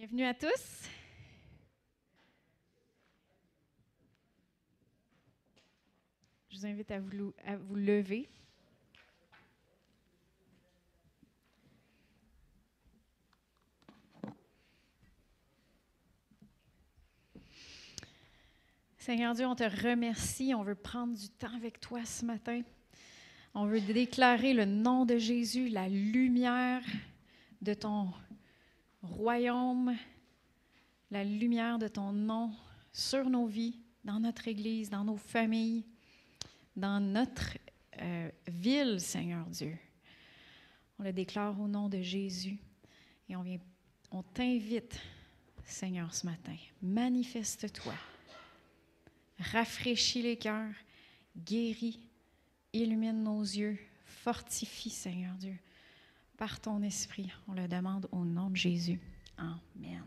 Bienvenue à tous. Je vous invite à vous, lever. Seigneur Dieu, on te remercie. On veut prendre du temps avec toi ce matin. On veut déclarer le nom de Jésus, la lumière de ton royaume, la lumière de ton nom sur nos vies, dans notre Église, dans nos familles, dans notre euh, ville, Seigneur Dieu. On le déclare au nom de Jésus et on vient, on t'invite, Seigneur, ce matin. Manifeste-toi. Rafraîchis les cœurs, guéris, illumine nos yeux, fortifie, Seigneur Dieu par ton esprit. On le demande au nom de Jésus. Amen.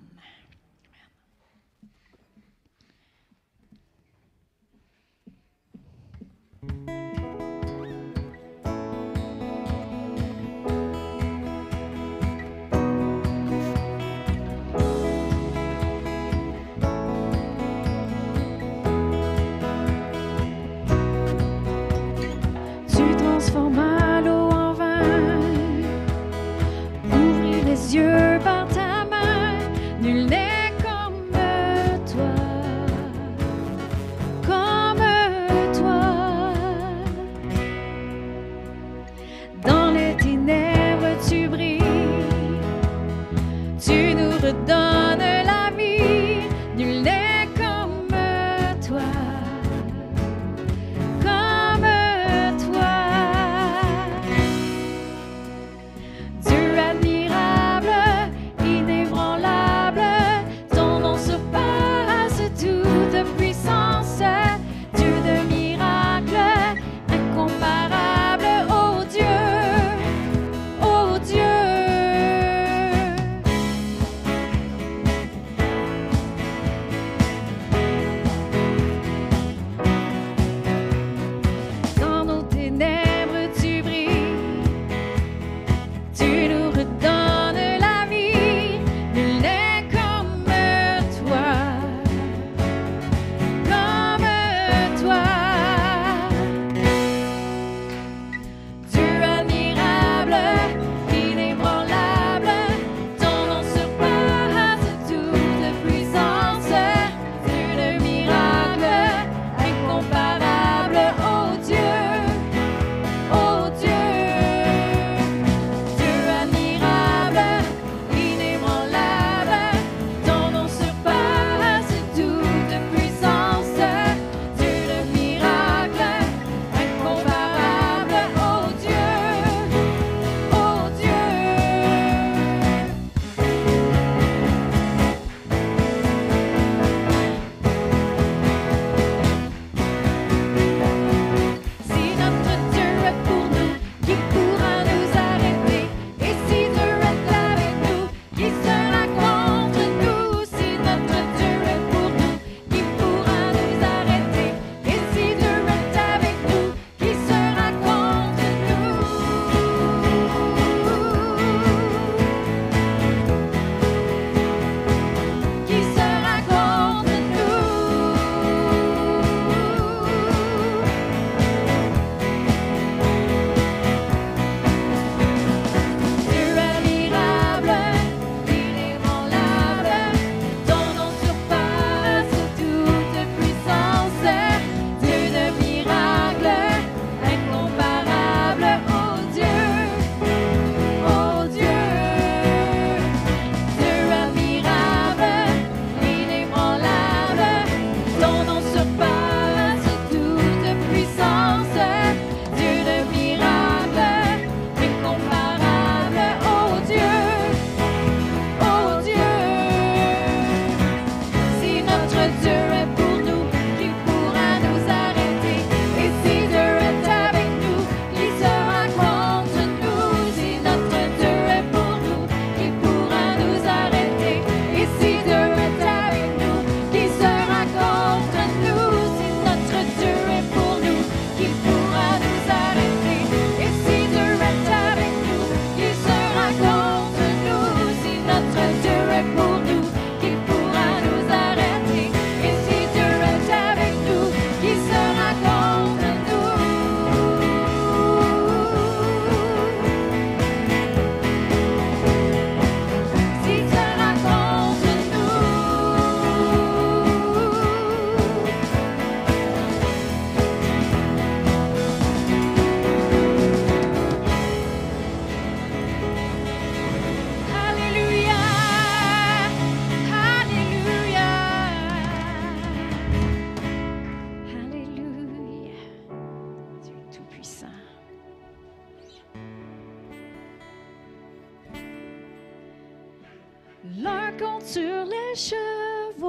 L'un compte sur les chevaux,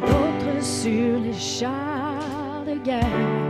l'autre sur les chars de guerre.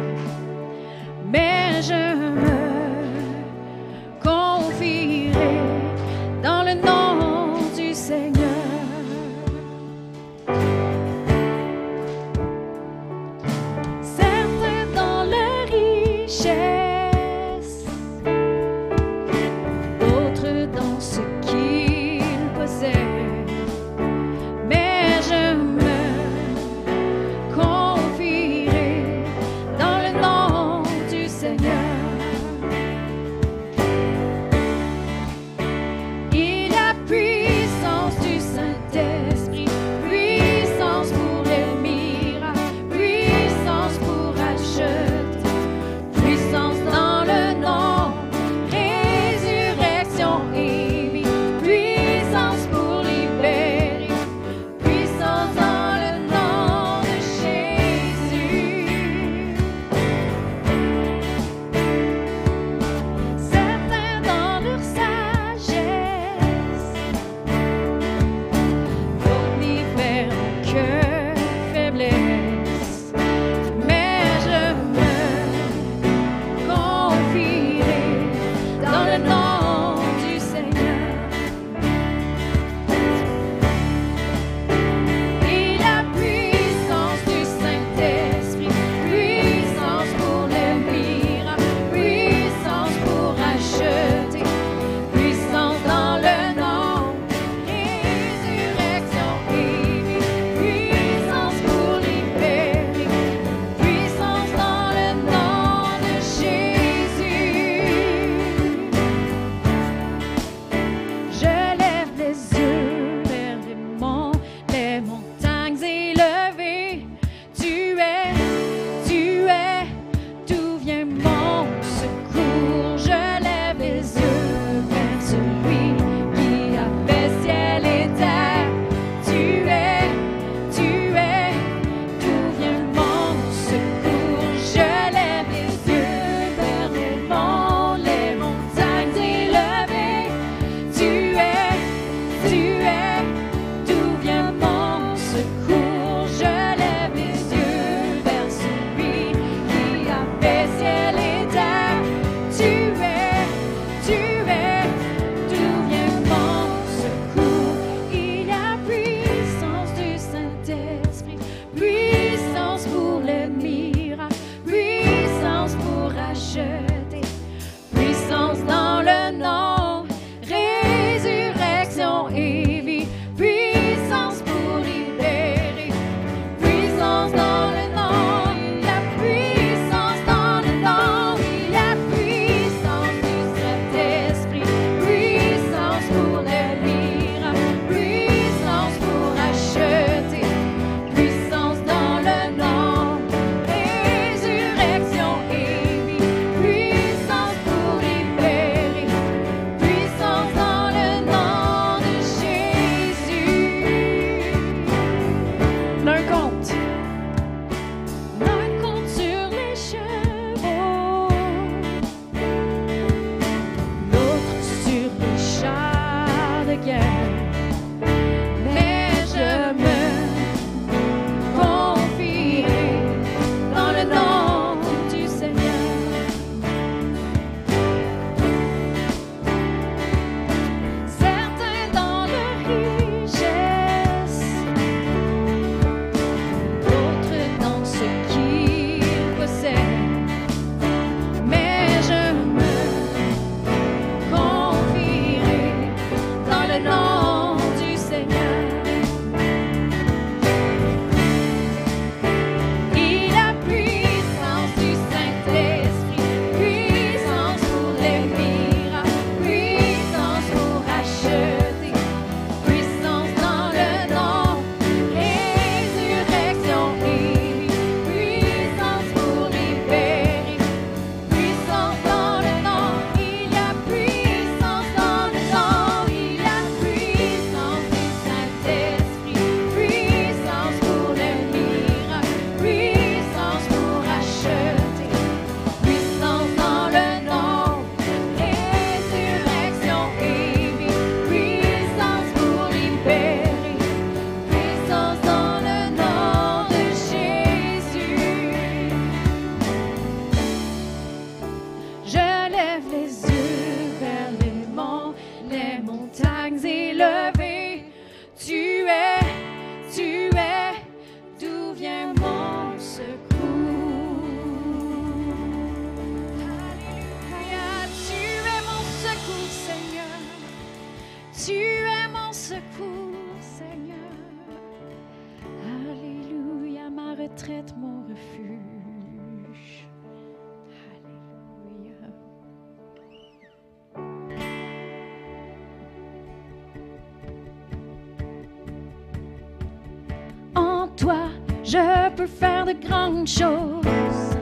Je peux faire de grandes choses.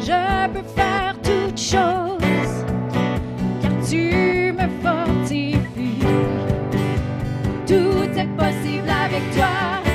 Je peux faire toutes choses, car tu me fortifies. Tout est possible avec toi.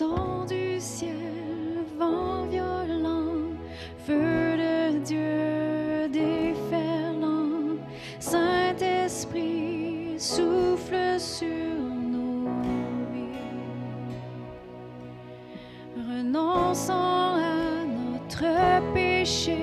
Son du ciel, vent violent, feu de Dieu déferlant, Saint-Esprit souffle sur nos vies. Renonçant à notre péché,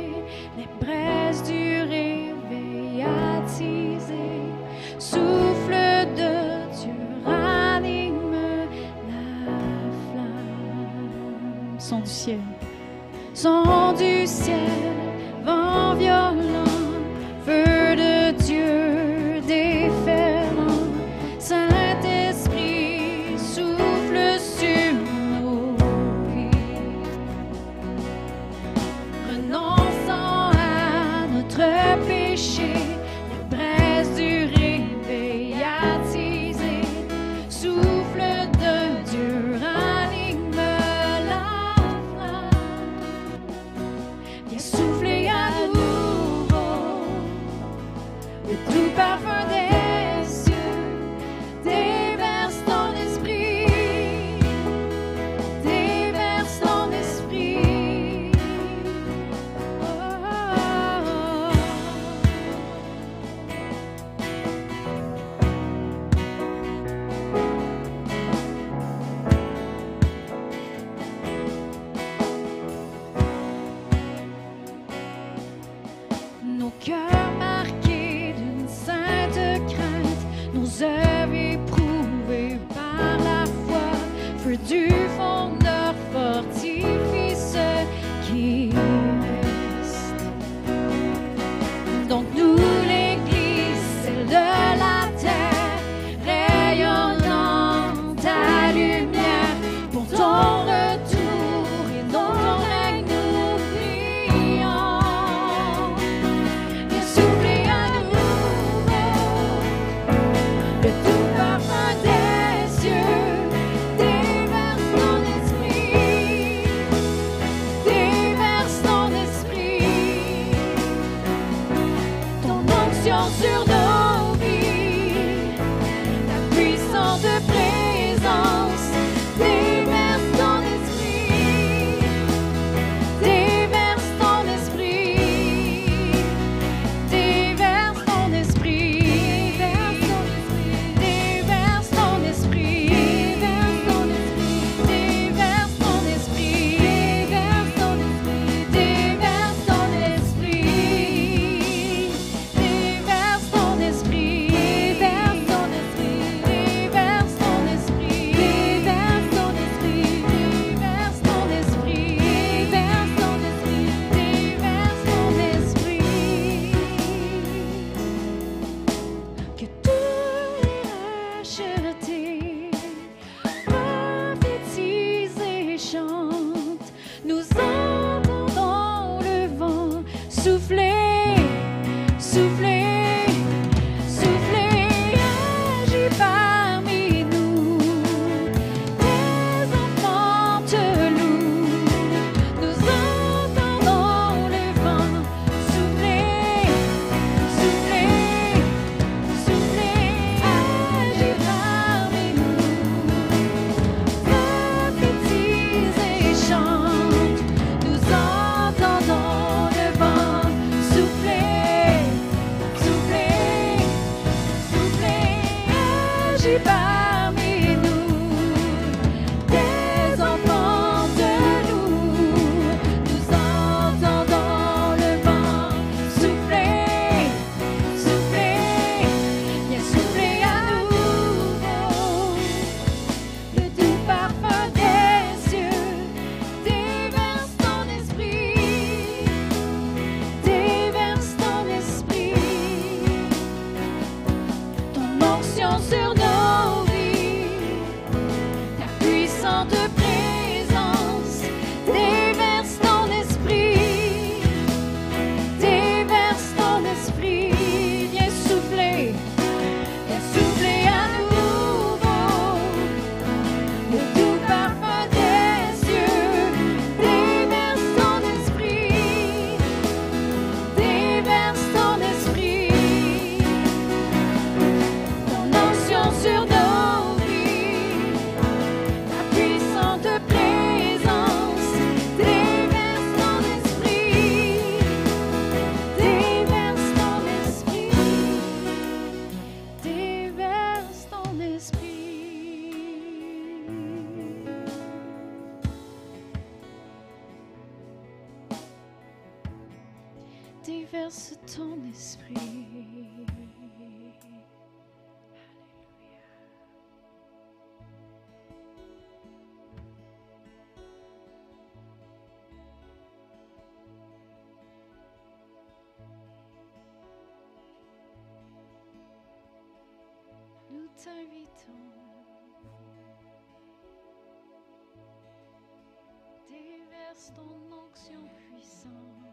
Ton onction puissante.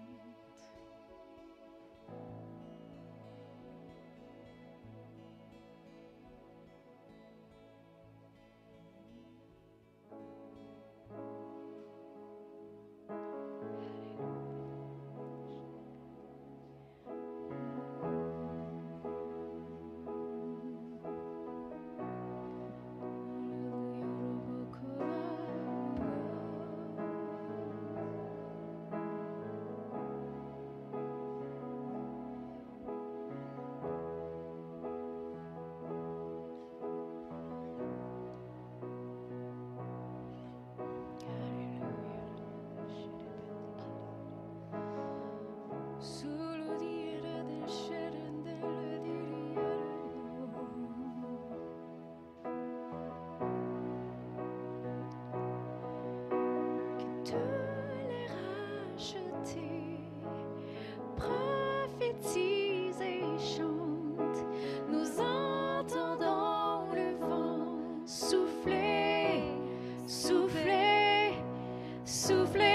Souffler,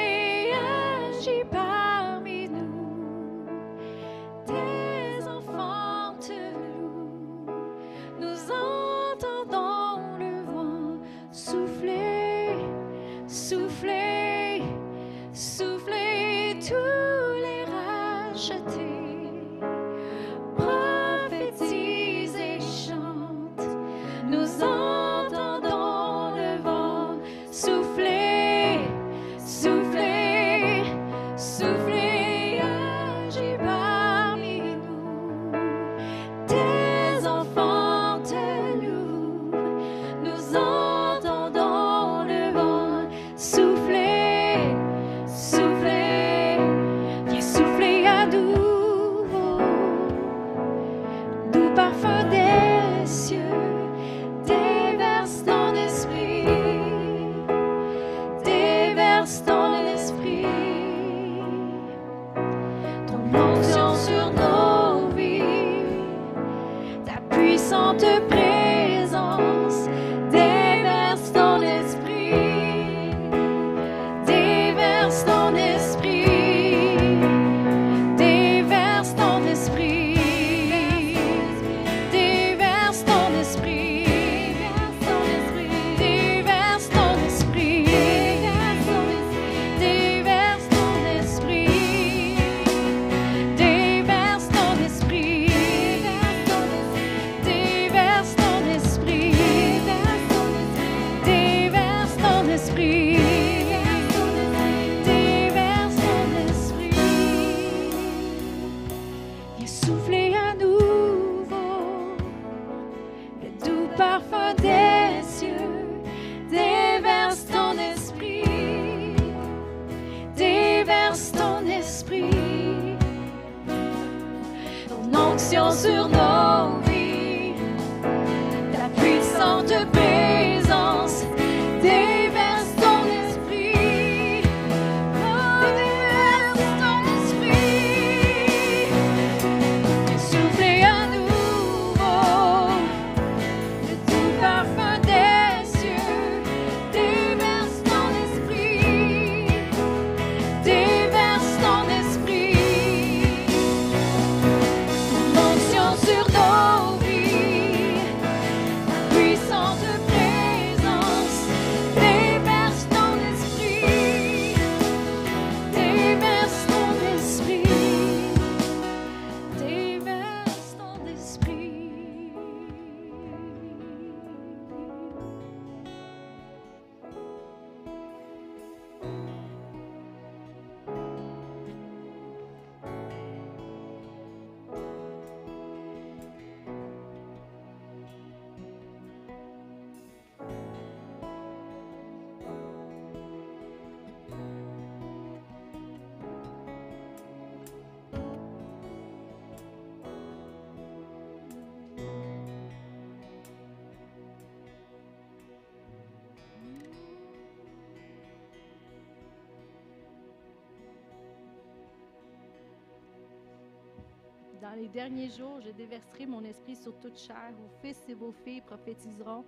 Dans les derniers jours, je déverserai mon esprit sur toute chair. Vos fils et vos filles prophétiseront.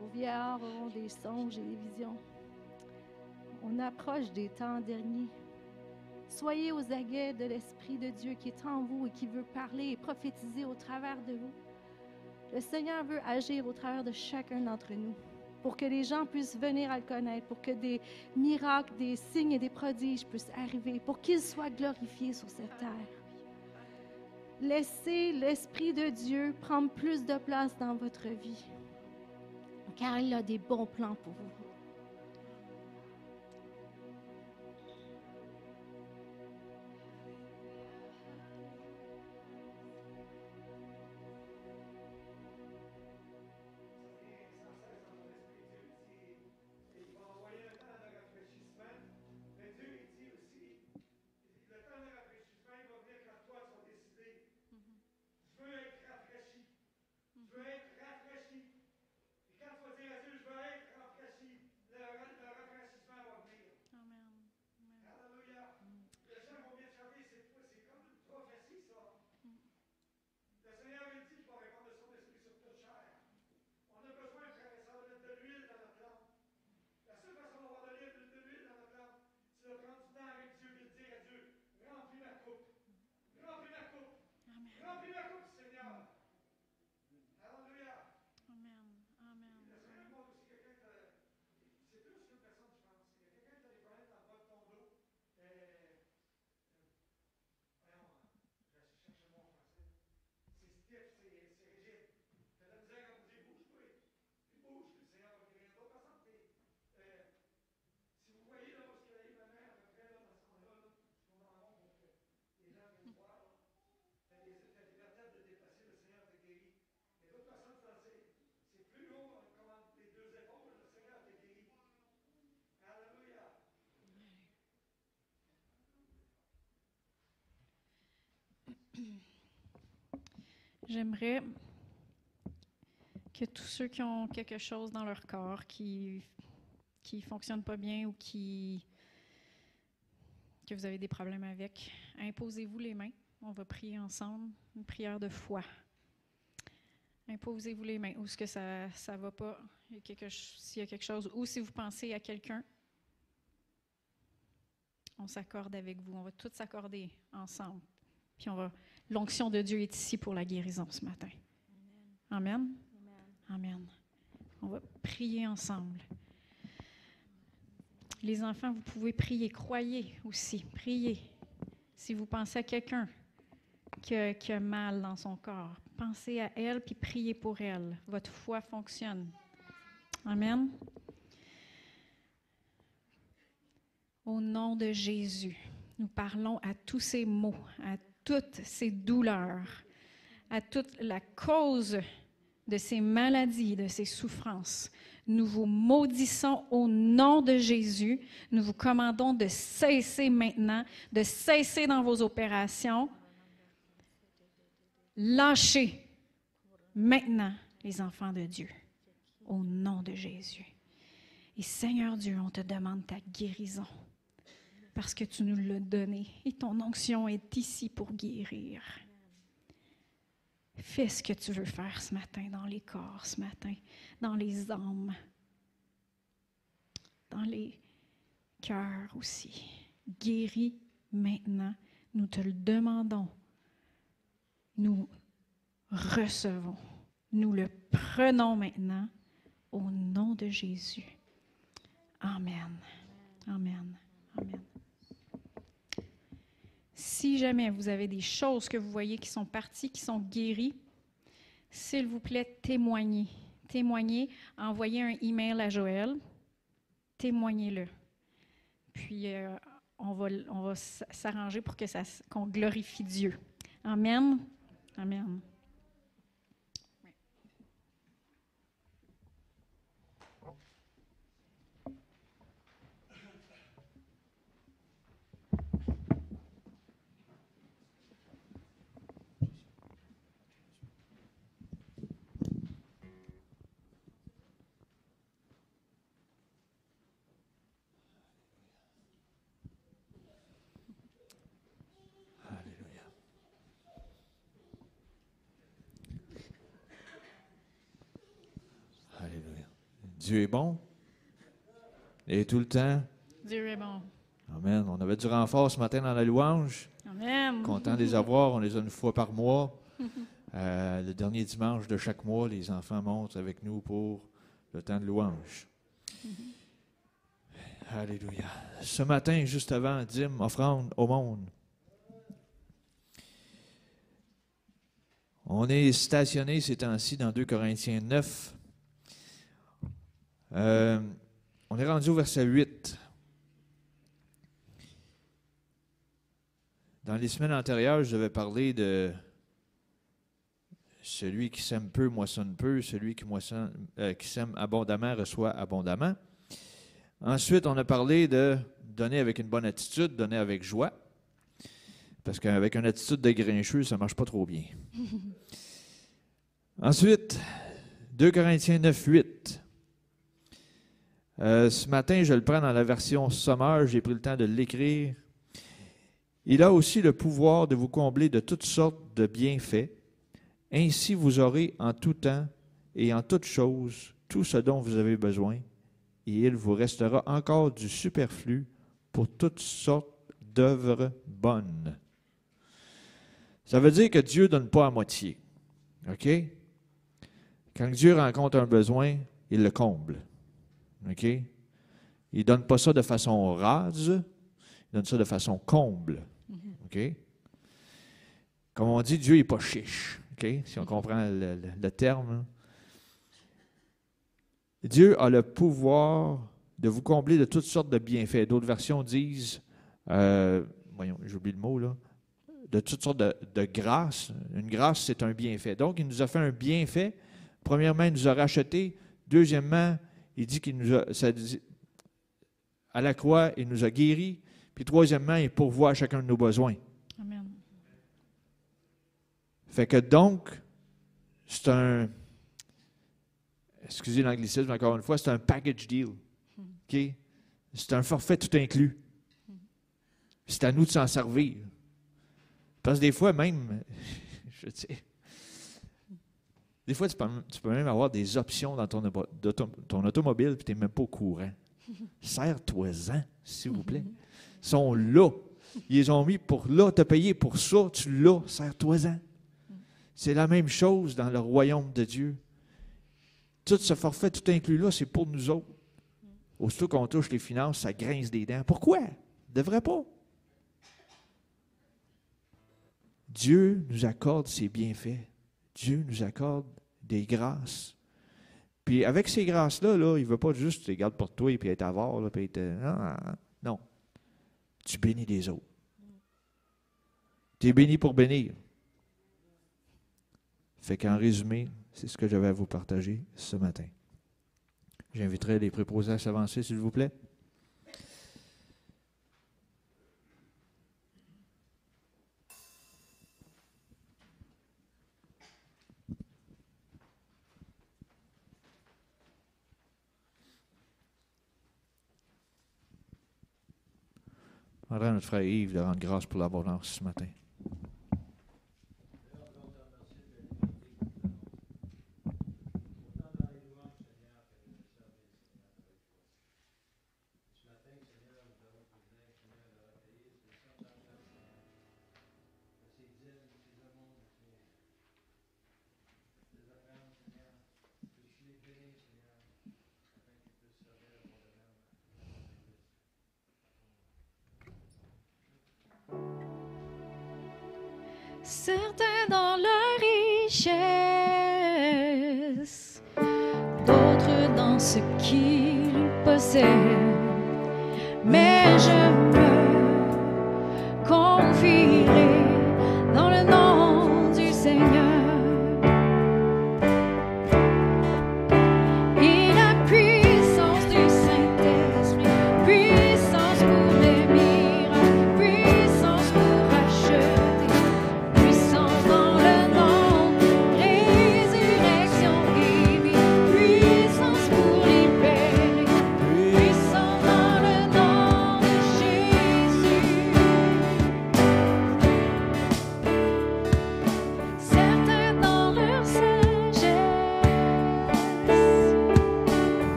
Vos vieillards auront des songes et des visions. On approche des temps derniers. Soyez aux aguets de l'Esprit de Dieu qui est en vous et qui veut parler et prophétiser au travers de vous. Le Seigneur veut agir au travers de chacun d'entre nous pour que les gens puissent venir à le connaître, pour que des miracles, des signes et des prodiges puissent arriver, pour qu'il soit glorifié sur cette terre. Laissez l'Esprit de Dieu prendre plus de place dans votre vie, car il a des bons plans pour vous. J'aimerais que tous ceux qui ont quelque chose dans leur corps qui qui fonctionne pas bien ou qui que vous avez des problèmes avec, imposez-vous les mains. On va prier ensemble une prière de foi. Imposez-vous les mains. Ou ce que ça ne va pas, s'il y a quelque chose, ou si vous pensez à quelqu'un, on s'accorde avec vous. On va tous s'accorder ensemble. Puis on va. L'onction de Dieu est ici pour la guérison ce matin. Amen. Amen. On va prier ensemble. Les enfants, vous pouvez prier, croyez aussi, priez. Si vous pensez à quelqu'un qui a, mal dans son corps, pensez à elle puis priez pour elle. Votre foi fonctionne. Amen. Au nom de Jésus, nous parlons à tous ces maux, à toutes ces douleurs, à toute la cause de ces maladies, de ces souffrances. Nous vous maudissons au nom de Jésus. Nous vous commandons de cesser maintenant, de cesser dans vos opérations. Lâchez maintenant les enfants de Dieu au nom de Jésus. Et Seigneur Dieu, on te demande ta guérison parce que tu nous l'as donné et ton onction est ici pour guérir. Fais ce que tu veux faire ce matin dans les corps, ce matin, dans les âmes, dans les cœurs aussi. Guéris maintenant. Nous te le demandons. Nous recevons. Nous le prenons maintenant au nom de Jésus. Amen. Amen. Amen. Si jamais vous avez des choses que vous voyez qui sont parties, qui sont guéries, s'il vous plaît, témoignez. Témoignez, envoyez un email à Joël, témoignez-le. Puis euh, on va, s'arranger pour que ça, qu'on glorifie Dieu. Amen. Amen. Dieu est bon. Et tout le temps. Dieu est bon. Amen. On avait du renfort ce matin dans la louange. Amen. Content de les avoir. On les a une fois par mois. Euh, le dernier dimanche de chaque mois, les enfants montent avec nous pour le temps de louange. Alléluia. Ce matin, juste avant, dîme, offrande au monde. On est stationné ces temps-ci dans 2 Corinthiens 9. Euh, on est rendu au verset 8. Dans les semaines antérieures, je devais parler de celui qui sème peu moissonne peu, celui qui, moissonne, euh, qui sème abondamment reçoit abondamment. Ensuite, on a parlé de donner avec une bonne attitude, donner avec joie. Parce qu'avec une attitude de grincheux, ça ne marche pas trop bien. Ensuite, 2 Corinthiens 9, 8. Euh, ce matin, je le prends dans la version sommaire, j'ai pris le temps de l'écrire. Il a aussi le pouvoir de vous combler de toutes sortes de bienfaits. Ainsi vous aurez en tout temps et en toutes choses tout ce dont vous avez besoin, et il vous restera encore du superflu pour toutes sortes d'œuvres bonnes. Ça veut dire que Dieu ne donne pas à moitié. OK? Quand Dieu rencontre un besoin, il le comble. OK? Il ne donne pas ça de façon rase, il donne ça de façon comble. OK? Comme on dit, Dieu n'est pas chiche. OK? Si on comprend le, le- le terme. Dieu a le pouvoir de vous combler de toutes sortes de bienfaits. D'autres versions disent, euh, voyons, j'oublie le mot là, de toutes sortes de, de grâces. Une grâce, c'est un bienfait. Donc, il nous a fait un bienfait. Premièrement, il nous a racheté. Deuxièmement, il dit qu'il nous a, ça dit- à la croix, il nous a guéris. Puis troisièmement, il pourvoit à chacun de nos besoins. Amen. Fait que donc, c'est un, excusez l'anglicisme encore une fois, c'est un package deal. C'est un forfait tout inclus. C'est à nous de s'en servir. Parce que des fois, même, je sais, des fois, tu peux, tu peux même avoir des options dans ton, automobile puis tu n'es même pas au courant. Serre-toi-en, s'il vous plaît. Ils sont là. Ils les ont mis pour là, te payer pour ça, tu l'as, serre-toi-en. C'est la même chose dans le royaume de Dieu. Tout ce forfait, tout inclus là, c'est pour nous autres. Aussitôt qu'on touche les finances, ça grince des dents. Pourquoi? Devrait pas. Dieu nous accorde ses bienfaits. Dieu nous accorde des grâces. Puis avec ces grâces-là, là, il ne veut pas juste les garder pour toi et puis être avare, puis Non, non. non. Tu bénis les autres. Tu es béni pour bénir. Fait qu'en résumé, c'est ce que j'avais à vous partager ce matin. J'inviterai les préposés à s'avancer, s'il vous plaît. À notre frère Yves de rendre grâce pour l'abondance ce matin. D'autres dans ce qu'ils possèdent.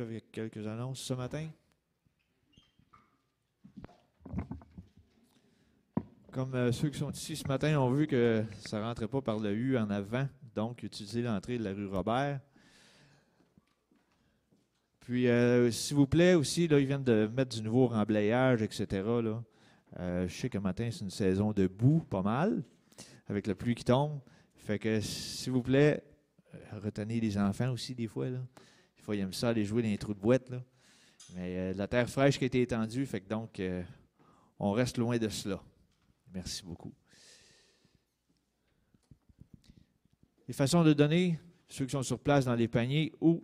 Avec quelques annonces ce matin. Comme euh, ceux qui sont ici ce matin ont vu que ça ne rentrait pas par le U en avant, donc utilisez l'entrée de la rue Robert. Puis, euh, s'il vous plaît, aussi, là, ils viennent de mettre du nouveau remblayage, etc. Là. Euh, je sais que matin, c'est une saison de boue, pas mal, avec la pluie qui tombe. Fait que, s'il vous plaît, retenez les enfants aussi, des fois. Là. Fois, ils aiment ça aller jouer dans les trous de boîte. Là. Mais la terre fraîche qui a été étendue, fait que donc, on reste loin de cela. Merci beaucoup. Les façons de donner, ceux qui sont sur place dans les paniers ou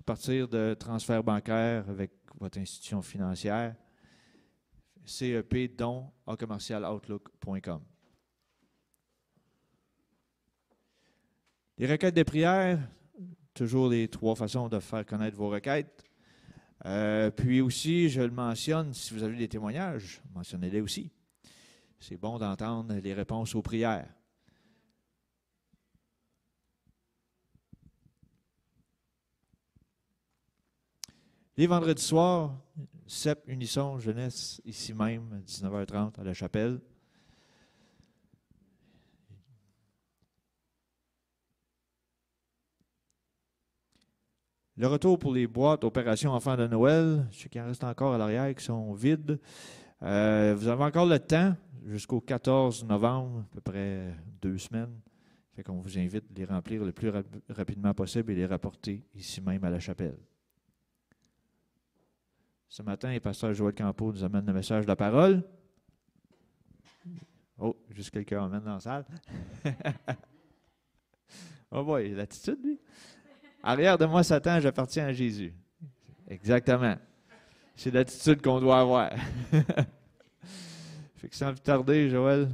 à partir de transferts bancaires avec votre institution financière, CEP don à commercialoutlook.com. Les requêtes de prière, toujours les trois façons de faire connaître vos requêtes. Euh, puis aussi, je le mentionne, si vous avez des témoignages, mentionnez-les aussi. C'est bon d'entendre les réponses aux prières. Les vendredis soirs, CEP Unisson Jeunesse, ici même, 19h30 à la chapelle. Le retour pour les boîtes Opération Enfants de Noël, sais qu'il en reste encore à l'arrière qui sont vides. Euh, vous avez encore le temps jusqu'au 14 novembre, à peu près deux semaines. Fait qu'on vous invite à les remplir le plus rapidement possible et les rapporter ici même à la chapelle. Ce matin, le pasteur Joël Campo nous amène le message de la parole. Oh, juste quelqu'un amène dans la salle. oh boy, l'attitude, lui. Arrière de moi, Satan, j'appartiens à Jésus. Exactement. C'est l'attitude qu'on doit avoir. fait que sans plus tarder, Joël.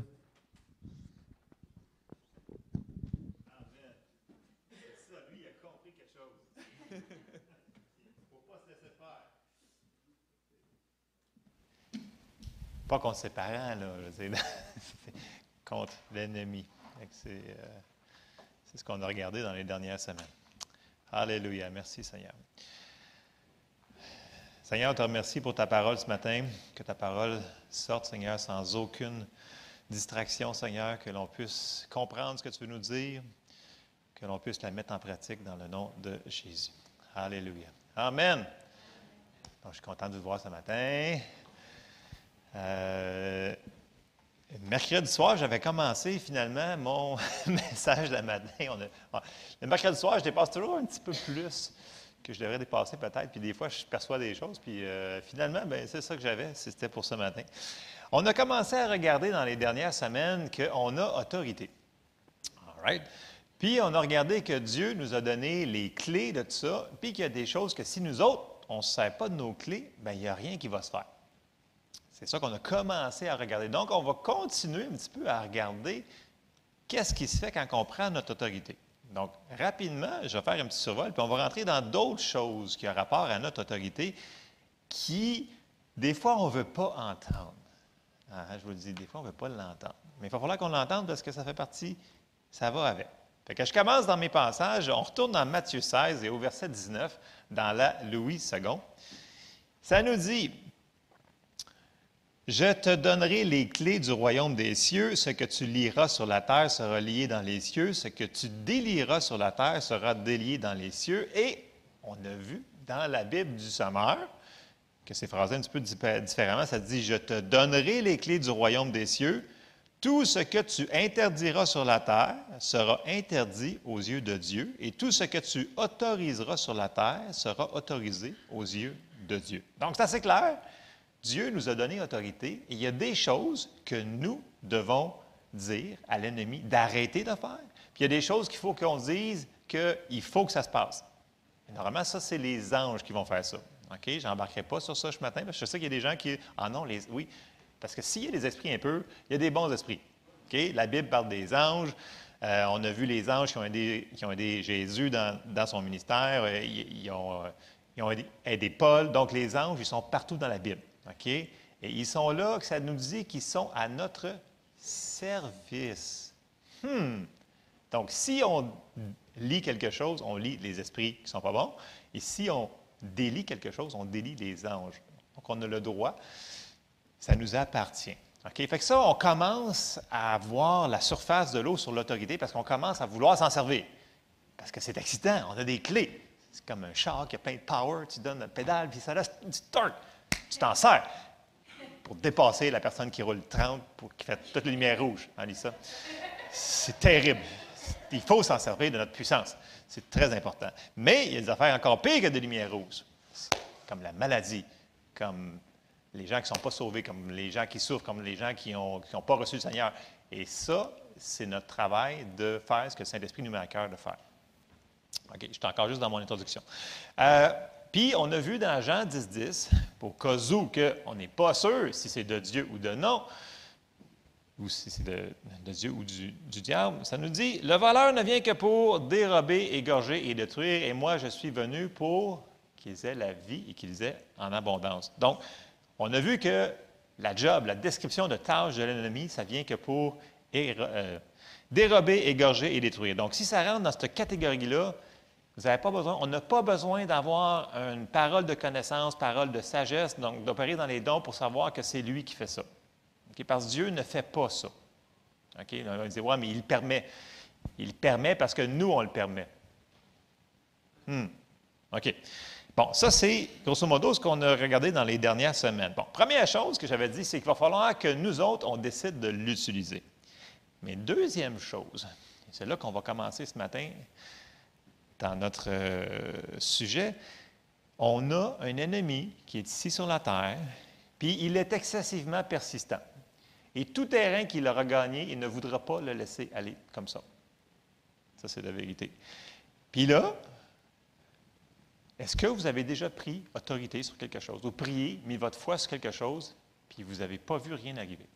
Pas contre ses parents, là, je contre l'ennemi. C'est euh, ce qu'on a regardé dans les dernières semaines. Alléluia. Merci, Seigneur. Seigneur, on te remercie pour ta parole ce matin, que ta parole sorte, Seigneur, sans aucune distraction, Seigneur, que l'on puisse comprendre ce que tu veux nous dire, que l'on puisse la mettre en pratique dans le nom de Jésus. Alléluia. Amen. Je suis content de vous voir ce matin. Euh, mercredi soir, j'avais commencé finalement mon message de la matin. le mercredi soir, je dépasse toujours un petit peu plus que je devrais dépasser peut-être. Puis des fois, je perçois des choses. Puis euh, finalement, ben, c'est ça que j'avais. C'était pour ce matin. On a commencé à regarder dans les dernières semaines qu'on a autorité. All right? Puis on a regardé que Dieu nous a donné les clés de tout ça. Puis qu'il y a des choses que si nous autres, on ne sert pas de nos clés, bien, il n'y a rien qui va se faire. C'est ça qu'on a commencé à regarder. Donc, on va continuer un petit peu à regarder qu'est-ce qui se fait quand on prend notre autorité. Donc, rapidement, je vais faire un petit survol, puis on va rentrer dans d'autres choses qui ont rapport à notre autorité qui, des fois, on ne veut pas entendre. Ah, je vous le dis, des fois, on ne veut pas l'entendre. Mais il va falloir qu'on l'entende parce que ça fait partie, ça va avec. Fait que je commence dans mes passages, on retourne dans Matthieu 16 et au verset 19, dans la Louis II. Ça nous dit, je te donnerai les clés du royaume des cieux. Ce que tu liras sur la terre sera lié dans les cieux. Ce que tu délieras sur la terre sera délié dans les cieux. Et on a vu dans la Bible du Sommeur que ces phrases un petit peu différemment. Ça dit Je te donnerai les clés du royaume des cieux. Tout ce que tu interdiras sur la terre sera interdit aux yeux de Dieu, et tout ce que tu autoriseras sur la terre sera autorisé aux yeux de Dieu. Donc, c'est assez clair. Dieu nous a donné autorité et il y a des choses que nous devons dire à l'ennemi d'arrêter de faire. Puis il y a des choses qu'il faut qu'on dise qu'il faut que ça se passe. normalement, ça, c'est les anges qui vont faire ça. OK? Je n'embarquerai pas sur ça ce matin parce que je sais qu'il y a des gens qui. Ah non, les, oui. Parce que s'il y a des esprits un peu, il y a des bons esprits. OK? La Bible parle des anges. Euh, on a vu les anges qui ont aidé, Jésus dans, son ministère. Euh, ils, ont, euh, ils ont aidé Paul. Donc, les anges, ils sont partout dans la Bible. OK? Et ils sont là, ça nous dit qu'ils sont à notre service. Hmm. Donc, si on lit quelque chose, on lit les esprits qui ne sont pas bons. Et si on délie quelque chose, on délie les anges. Donc, on a le droit, ça nous appartient. OK? Fait que ça, on commence à voir la surface de l'eau sur l'autorité parce qu'on commence à vouloir s'en servir. Parce que c'est excitant, on a des clés. C'est comme un char qui a plein de power, tu donnes un pédale, puis ça laisse du torque. Tu t'en sers pour dépasser la personne qui roule 30, pour, qui fait lumières rouges. On lit ça. C'est terrible. Il faut s'en servir de notre puissance. C'est très important. Mais il y a des affaires encore pires que des lumières rouges, comme la maladie, comme les gens qui ne sont pas sauvés, comme les gens qui souffrent, comme les gens qui n'ont pas reçu le Seigneur. Et ça, c'est notre travail de faire ce que le Saint-Esprit nous met à cœur de faire. OK, je suis encore juste dans mon introduction. Euh, puis, on a vu dans Jean 10, 10, pour cas où qu'on n'est pas sûr si c'est de Dieu ou de non, ou si c'est de, Dieu ou du, diable, ça nous dit Le voleur ne vient que pour dérober, égorger et détruire, et moi je suis venu pour qu'ils aient la vie et qu'ils aient en abondance. Donc, on a vu que la job, la description de tâche de l'ennemi, ça vient que pour euh, dérober, égorger et détruire. Donc, si ça rentre dans cette catégorie-là, vous n'avez pas besoin, on n'a pas besoin d'avoir une parole de connaissance, parole de sagesse, donc d'opérer dans les dons pour savoir que c'est lui qui fait ça. Parce que Dieu ne fait pas ça. On dire, ouais, mais il permet. Il permet parce que nous, on le permet. Hmm. OK. Bon, ça, c'est grosso modo ce qu'on a regardé dans les dernières semaines. Bon, première chose que j'avais dit, c'est qu'il va falloir que nous autres, on décide de l'utiliser. Mais deuxième chose, c'est là qu'on va commencer ce matin dans notre euh, sujet, on a un ennemi qui est ici sur la terre, puis il est excessivement persistant. Et tout terrain qu'il aura gagné, il ne voudra pas le laisser aller comme ça. Ça, c'est la vérité. Puis là, est-ce que vous avez déjà pris autorité sur quelque chose, ou prié, mis votre foi sur quelque chose, puis vous n'avez pas vu rien arriver?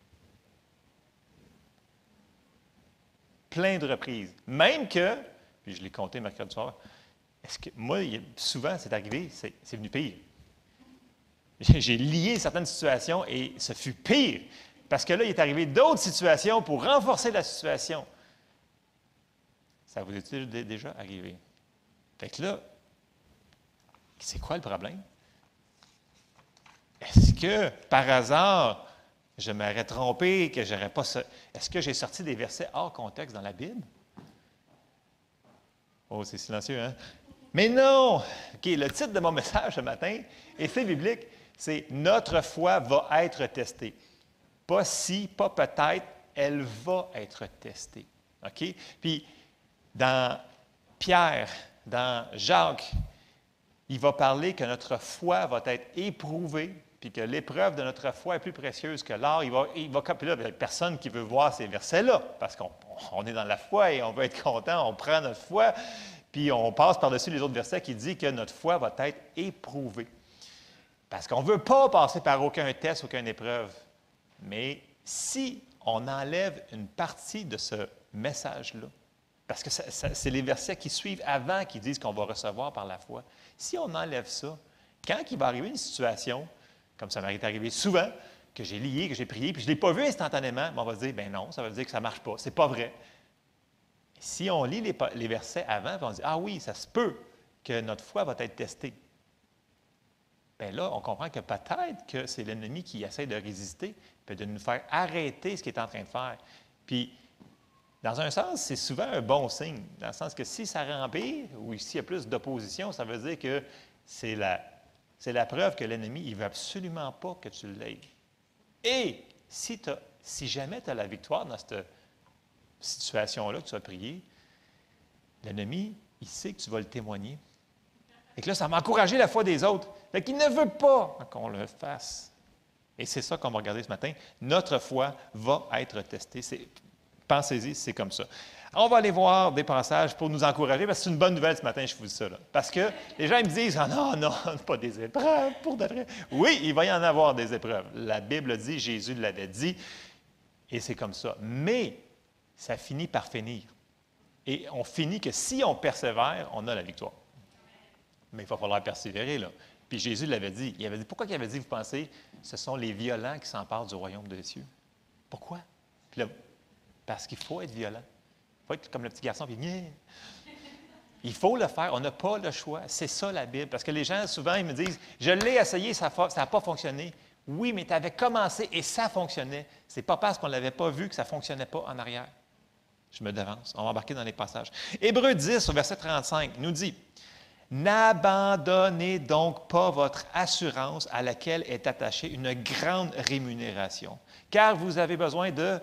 Plein de reprises. Même que puis je l'ai compté mercredi soir. Est-ce que moi, souvent, c'est arrivé, c'est venu pire. J'ai lié certaines situations et ce fut pire. Parce que là, il est arrivé d'autres situations pour renforcer la situation. Ça vous est déjà arrivé? Fait que là, c'est quoi le problème? Est-ce que, par hasard, je m'aurais trompé, que j'aurais pas... Est-ce que j'ai sorti des versets hors contexte dans la Bible? Oh, c'est silencieux, hein? Mais non! Le titre de mon message ce matin, et c'est biblique, c'est Notre foi va être testée. Pas si, pas peut-être, elle va être testée. OK? Puis, dans Pierre, dans Jacques, il va parler que notre foi va être éprouvée, puis que l'épreuve de notre foi est plus précieuse que l'or. Il va, il puis là, personne qui veut voir ces versets-là, parce qu'on est dans la foi et on veut être content, on prend notre foi, puis on passe par-dessus les autres versets qui disent que notre foi va être éprouvée. Parce qu'on ne veut pas passer par aucun test, aucune épreuve. Mais si on enlève une partie de ce message-là, parce que c'est les versets qui suivent avant qui disent qu'on va recevoir par la foi, si on enlève ça, quand il va arriver une situation comme ça m'est arrivé souvent, que j'ai lié, que j'ai prié, puis je ne l'ai pas vu instantanément, mais on va dire, ben non, ça veut dire que ça ne marche pas, c'est pas vrai. Si on lit les, versets avant, on dit, ah oui, ça se peut que notre foi va être testée. Bien là, on comprend que peut-être que c'est l'ennemi qui essaie de résister, puis de nous faire arrêter ce qu'il est en train de faire. Puis, dans un sens, c'est souvent un bon signe, dans le sens que si ça remplit ou s'il y a plus d'opposition, ça veut dire que c'est la c'est la preuve que l'ennemi, il ne veut absolument pas que tu l'aies. Et si, si jamais tu as la victoire dans cette situation-là que tu as prié, l'ennemi, il sait que tu vas le témoigner. Et que là, ça m'a encouragé la foi des autres. Fait qu'il ne veut pas qu'on le fasse. Et c'est ça qu'on va regarder ce matin. Notre foi va être testée. Pensez-y, c'est comme ça. On va aller voir des passages pour nous encourager, c'est une bonne nouvelle ce matin, je vous dis ça. Parce que les gens me disent ah, non, non, pas des épreuves, pour. Oui, il va y en avoir des épreuves. La Bible dit, Jésus l'avait dit, et c'est comme ça. Mais ça finit par finir. Et on finit que si on persévère, on a la victoire. Mais il va falloir persévérer, là. Puis Jésus l'avait dit. Il avait dit, pourquoi il avait dit, vous pensez, ce sont les violents qui s'emparent du royaume des cieux? Pourquoi? Parce qu'il faut être violent. Il faut être comme le petit garçon, puis Il faut le faire. On n'a pas le choix. C'est ça la Bible. Parce que les gens, souvent, ils me disent Je l'ai essayé, ça n'a pas fonctionné. Oui, mais tu avais commencé et ça fonctionnait. Ce n'est pas parce qu'on ne l'avait pas vu que ça ne fonctionnait pas en arrière. Je me devance. On va embarquer dans les passages. Hébreu 10, au verset 35, nous dit N'abandonnez donc pas votre assurance à laquelle est attachée une grande rémunération, car vous avez besoin de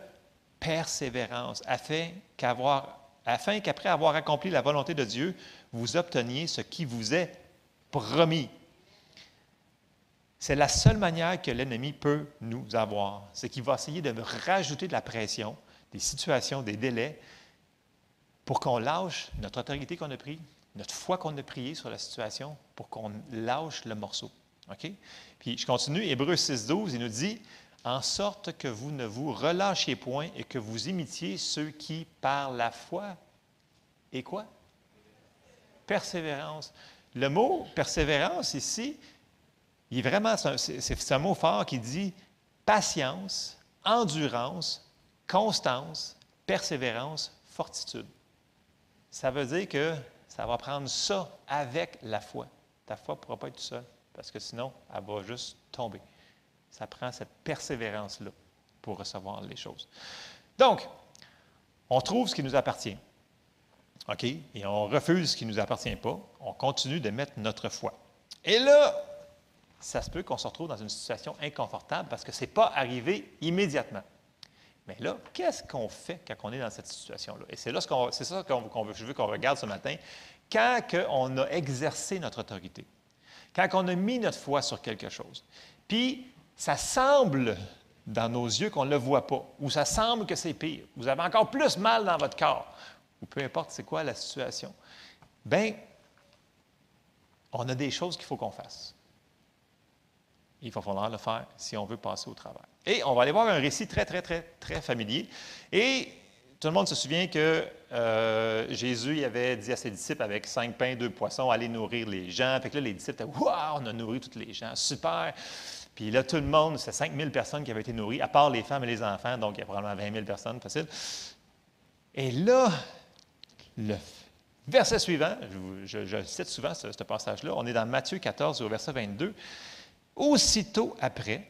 persévérance afin qu'après avoir accompli la volonté de Dieu, vous obteniez ce qui vous est promis. C'est la seule manière que l'ennemi peut nous avoir. C'est qu'il va essayer de rajouter de la pression, des situations, des délais, pour qu'on lâche notre autorité qu'on a prise, notre foi qu'on a priée sur la situation, pour qu'on lâche le morceau. OK? Puis je continue, Hébreu 6, 12, il nous dit En sorte que vous ne vous relâchiez point et que vous imitiez ceux qui, par la foi, et quoi? Persévérance. Le mot persévérance ici, il est vraiment, c'est un mot fort qui dit patience, endurance, constance, persévérance, fortitude. Ça veut dire que ça va prendre ça avec la foi. Ta foi ne pourra pas être tout seul, parce que sinon, elle va juste tomber. Ça prend cette persévérance-là pour recevoir les choses. Donc, on trouve ce qui nous appartient. OK? Et on refuse ce qui ne nous appartient pas. On continue de mettre notre foi. Et là, ça se peut qu'on se retrouve dans une situation inconfortable parce que ce n'est pas arrivé immédiatement. Mais là, qu'est-ce qu'on fait quand on est dans cette situation-là? Et c'est là c'est ça qu'on veut, je veux qu'on regarde ce matin. Quand on a exercé notre autorité, quand on a mis notre foi sur quelque chose, puis ça semble dans nos yeux qu'on ne le voit pas, ou ça semble que c'est pire, vous avez encore plus mal dans votre corps, ou peu importe c'est quoi la situation, bien, on a des choses qu'il faut qu'on fasse. Il va falloir le faire si on veut passer au travail. Et on va aller voir un récit très, très, très, très familier. Et tout le monde se souvient que euh, Jésus avait dit à ses disciples avec cinq pains, deux poissons, allez nourrir les gens. Fait que là, les disciples étaient Waouh, on a nourri tous les gens, super. Puis là, tout le monde, c'est 5000 personnes qui avaient été nourries, à part les femmes et les enfants, donc il y a probablement 20 000 personnes, facile. Et là, le verset suivant, je, cite souvent ce, passage-là, on est dans Matthieu 14 au verset 22. Aussitôt après,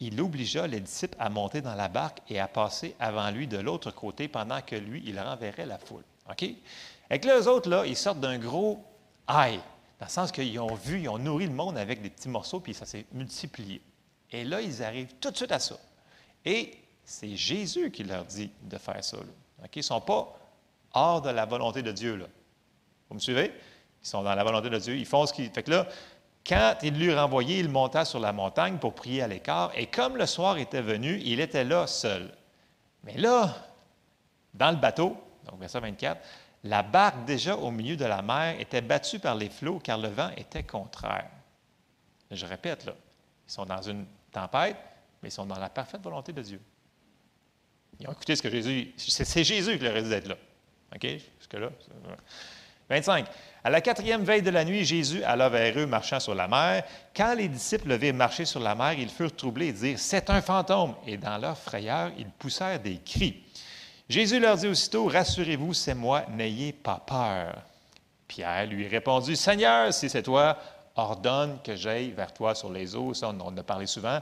il obligea les disciples à monter dans la barque et à passer avant lui de l'autre côté pendant que lui, il renverrait la foule. OK? Et que eux autres, là, ils sortent d'un gros aïe, dans le sens qu'ils ont vu, ils ont nourri le monde avec des petits morceaux, puis ça s'est multiplié. Et là, ils arrivent tout de suite à ça. Et c'est Jésus qui leur dit de faire ça. Ils ne sont pas hors de la volonté de Dieu. Là. Vous me suivez? Ils sont dans la volonté de Dieu. Ils font ce qu'ils. Fait que là, quand il l'eut renvoyé, il monta sur la montagne pour prier à l'écart, et comme le soir était venu, il était là seul. Mais là, dans le bateau, donc verset 24, la barque déjà au milieu de la mer était battue par les flots car le vent était contraire. Je répète, là, ils sont dans une tempête, mais ils sont dans la parfaite volonté de Dieu. Ils ont écouté ce que Jésus. C'est Jésus qui leur a dit d'être là. OK? Jusque-là. 25. À la quatrième veille de la nuit, Jésus alla vers eux marchant sur la mer. Quand les disciples le virent marcher sur la mer, ils furent troublés et dirent C'est un fantôme. Et dans leur frayeur, ils poussèrent des cris. Jésus leur dit aussitôt Rassurez-vous, c'est moi, n'ayez pas peur. Pierre lui répondit Seigneur, si c'est toi, ordonne que j'aille vers toi sur les eaux. Ça, on en a parlé souvent.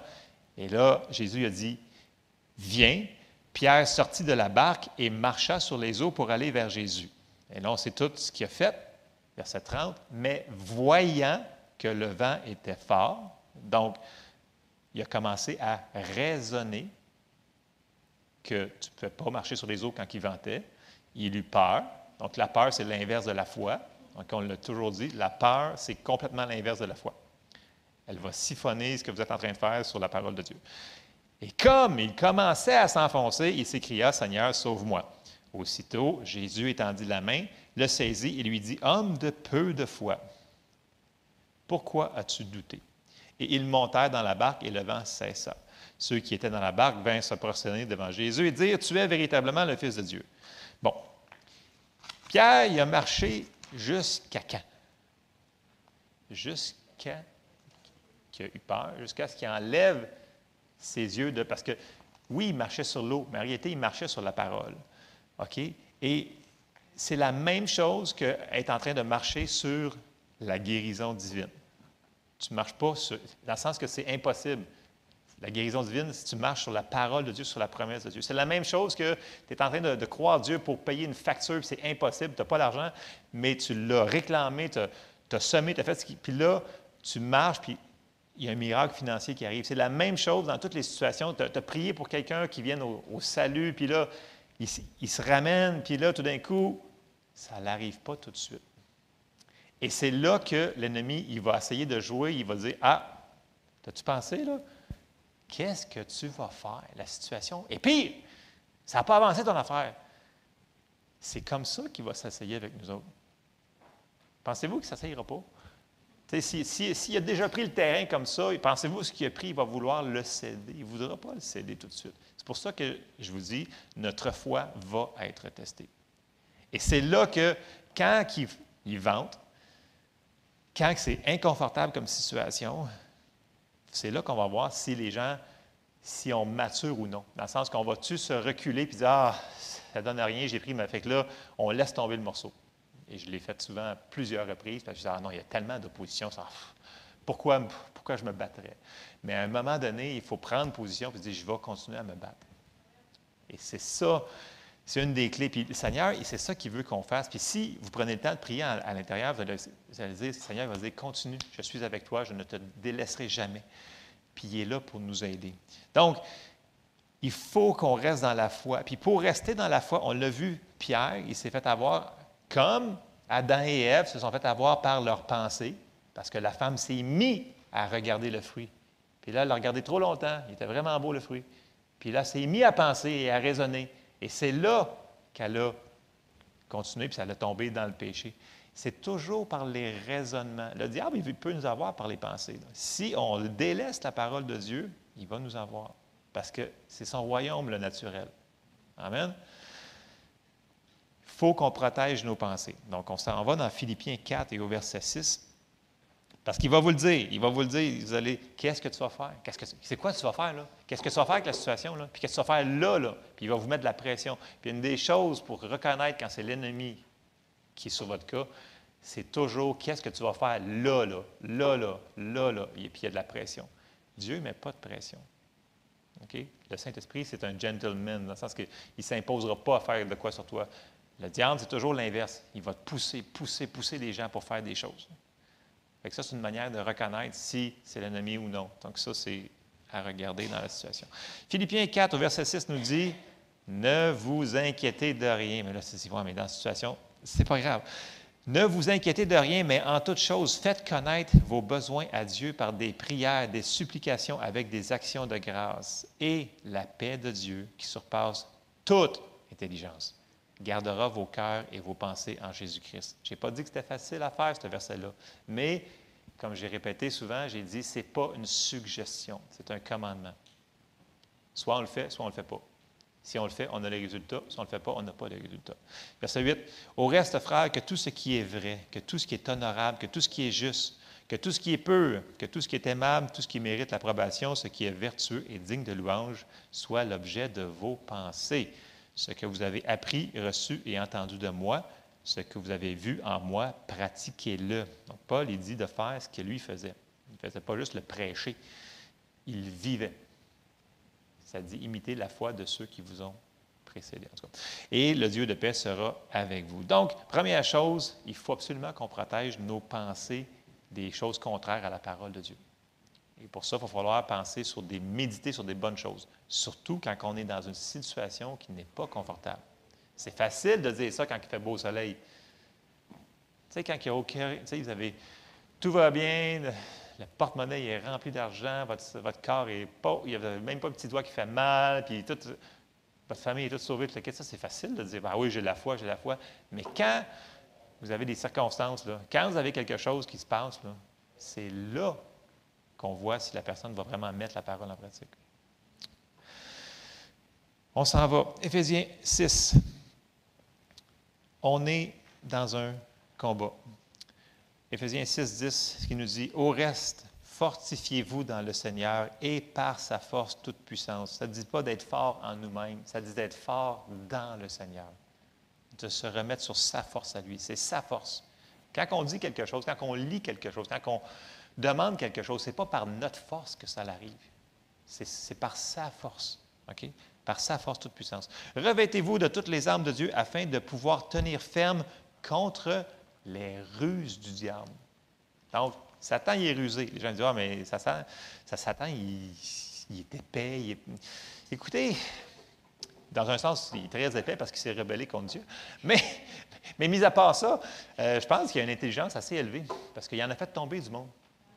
Et là, Jésus a dit Viens. Pierre sortit de la barque et marcha sur les eaux pour aller vers Jésus. Et là, on sait tout ce qu'il a fait verset 30, mais voyant que le vent était fort, donc il a commencé à raisonner que tu ne pouvais pas marcher sur les eaux quand il ventait. Il eut peur. Donc la peur, c'est l'inverse de la foi. Donc on l'a toujours dit, la peur, c'est complètement l'inverse de la foi. Elle va siphonner ce que vous êtes en train de faire sur la parole de Dieu. Et comme il commençait à s'enfoncer, il s'écria, Seigneur, sauve-moi. Aussitôt, Jésus étendit la main, le saisit et lui dit, Homme de peu de foi, pourquoi as-tu douté? Et ils montèrent dans la barque et le vent cessa. Ceux qui étaient dans la barque vinrent se prosterner devant Jésus et dire, Tu es véritablement le Fils de Dieu. Bon. Pierre, il a marché jusqu'à quand? Jusqu'à qu'il a eu peur, jusqu'à ce qu'il enlève ses yeux de... Parce que, oui, il marchait sur l'eau, mais en réalité, il marchait sur la parole. OK? Et c'est la même chose qu'être en train de marcher sur la guérison divine. Tu ne marches pas sur, dans le sens que c'est impossible. La guérison divine, si tu marches sur la parole de Dieu, sur la promesse de Dieu. C'est la même chose que tu es en train de, croire Dieu pour payer une facture, c'est impossible, tu n'as pas l'argent, mais tu l'as réclamé, tu as, semé, tu as fait ce qui. Puis là, tu marches, puis il y a un miracle financier qui arrive. C'est la même chose dans toutes les situations. Tu as, prié pour quelqu'un qui vienne au, salut, puis là, il, il, se ramène, puis là, tout d'un coup, ça n'arrive pas tout de suite. Et c'est là que l'ennemi, il va essayer de jouer, il va dire Ah, as-tu pensé, là? Qu'est-ce que tu vas faire? La situation est pire. Ça n'a pas avancé ton affaire. C'est comme ça qu'il va s'essayer avec nous autres. Pensez-vous que ça ne s'essayera pas? S'il si, a déjà pris le terrain comme ça, pensez-vous ce qu'il a pris, il va vouloir le céder? Il ne voudra pas le céder tout de suite. C'est pour ça que je vous dis, notre foi va être testée. Et c'est là que, quand il, il vante, quand c'est inconfortable comme situation, c'est là qu'on va voir si les gens, si on mature ou non. Dans le sens qu'on va-tu se reculer et dire Ah, ça donne rien, j'ai pris, mais fait que là, on laisse tomber le morceau. Et je l'ai fait souvent à plusieurs reprises, parce que je disais, ah non, il y a tellement d'opposition, pourquoi, pourquoi je me battrais? Mais à un moment donné, il faut prendre position et dire, je vais continuer à me battre. Et c'est ça, c'est une des clés. Puis le Seigneur, c'est ça qu'il veut qu'on fasse. Puis si vous prenez le temps de prier à, l'intérieur, vous allez, dire, Seigneur va dire, continue, je suis avec toi, je ne te délaisserai jamais. Puis il est là pour nous aider. Donc, il faut qu'on reste dans la foi. Puis pour rester dans la foi, on l'a vu, Pierre, il s'est fait avoir comme Adam et Ève se sont fait avoir par leurs pensées, parce que la femme s'est mise à regarder le fruit. Puis là, elle l'a regardé trop longtemps. Il était vraiment beau, le fruit. Puis là, elle s'est mise à penser et à raisonner. Et c'est là qu'elle a continué, puis elle a tombé dans le péché. C'est toujours par les raisonnements. Le diable, il peut nous avoir par les pensées. Si on délaisse la parole de Dieu, il va nous avoir. Parce que c'est son royaume, le naturel. Amen. Il faut qu'on protège nos pensées. Donc, on s'en va dans Philippiens 4 et au verset 6. Parce qu'il va vous le dire. Il va vous le dire. Vous allez, qu'est-ce que tu vas faire? Qu'est-ce que, c'est? Quoi que tu vas faire là? Qu'est-ce que tu vas faire avec la situation là? Puis qu'est-ce que tu vas faire là, là? Puis il va vous mettre de la pression. Puis une des choses pour reconnaître quand c'est l'ennemi qui est sur votre cas, c'est toujours qu'est-ce que tu vas faire là, là, là, là, là, là. Et puis il y a de la pression. Dieu ne met pas de pression. OK? Le Saint-Esprit, c'est un gentleman, dans le sens qu'il ne s'imposera pas à faire de quoi sur toi. Le diable, c'est toujours l'inverse. Il va te pousser, pousser, pousser les gens pour faire des choses ça, c'est une manière de reconnaître si c'est l'ennemi ou non. Donc ça, c'est à regarder dans la situation. Philippiens 4, au verset 6, nous dit Ne vous inquiétez de rien. Mais là, c'est mais dans la situation, c'est pas grave. Ne vous inquiétez de rien, mais en toute chose, faites connaître vos besoins à Dieu par des prières, des supplications avec des actions de grâce. Et la paix de Dieu, qui surpasse toute intelligence, gardera vos cœurs et vos pensées en Jésus-Christ. Je n'ai pas dit que c'était facile à faire, ce verset-là, mais comme j'ai répété souvent, j'ai dit, ce n'est pas une suggestion, c'est un commandement. Soit on le fait, soit on ne le fait pas. Si on le fait, on a les résultats. Si on ne le fait pas, on n'a pas les résultats. Verset 8. Au reste, frères, que tout ce qui est vrai, que tout ce qui est honorable, que tout ce qui est juste, que tout ce qui est pur, que tout ce qui est aimable, tout ce qui mérite l'approbation, ce qui est vertueux et digne de louange, soit l'objet de vos pensées ce que vous avez appris, reçu et entendu de moi, ce que vous avez vu en moi, pratiquez-le. Donc, Paul, il dit de faire ce que lui faisait. Il ne faisait pas juste le prêcher, il vivait. Ça dit imiter la foi de ceux qui vous ont précédé. Et le Dieu de paix sera avec vous. Donc, première chose, il faut absolument qu'on protège nos pensées des choses contraires à la parole de Dieu. Et pour ça, il va falloir penser sur des, méditer sur des bonnes choses, surtout quand on est dans une situation qui n'est pas confortable. C'est facile de dire ça quand il fait beau soleil. Tu sais, quand il y a aucun. Tu sais, vous avez. Tout va bien, le, porte-monnaie est rempli d'argent, votre, votre, corps est pas. Il n'y a même pas un petit doigt qui fait mal, puis toute, votre famille est toute sauvée. Tout ça, c'est facile de dire ah oui, j'ai la foi, j'ai la foi. Mais quand vous avez des circonstances, là, quand vous avez quelque chose qui se passe, c'est là qu'on voit si la personne va vraiment mettre la parole en pratique. On s'en va. Éphésiens 6. On est dans un combat. Éphésiens 6, 10, ce qui nous dit Au reste, fortifiez-vous dans le Seigneur et par sa force toute puissance. Ça ne dit pas d'être fort en nous-mêmes, ça dit d'être fort dans le Seigneur. de se remettre sur sa force à lui. C'est sa force. Quand on dit quelque chose, quand on lit quelque chose, quand on demande quelque chose, ce n'est pas par notre force que ça arrive. C'est par sa force. Par sa force toute puissance. Revêtez-vous de toutes les armes de Dieu afin de pouvoir tenir ferme contre les ruses du diable. Donc, Satan, il est rusé. Les gens disent Ah, mais ça, ça, Satan, il, est épais. Écoutez, dans un sens, il est très épais parce qu'il s'est rebellé contre Dieu. Mais, mais mis à part ça, euh, je pense qu'il y a une intelligence assez élevée parce qu'il en a fait tomber du monde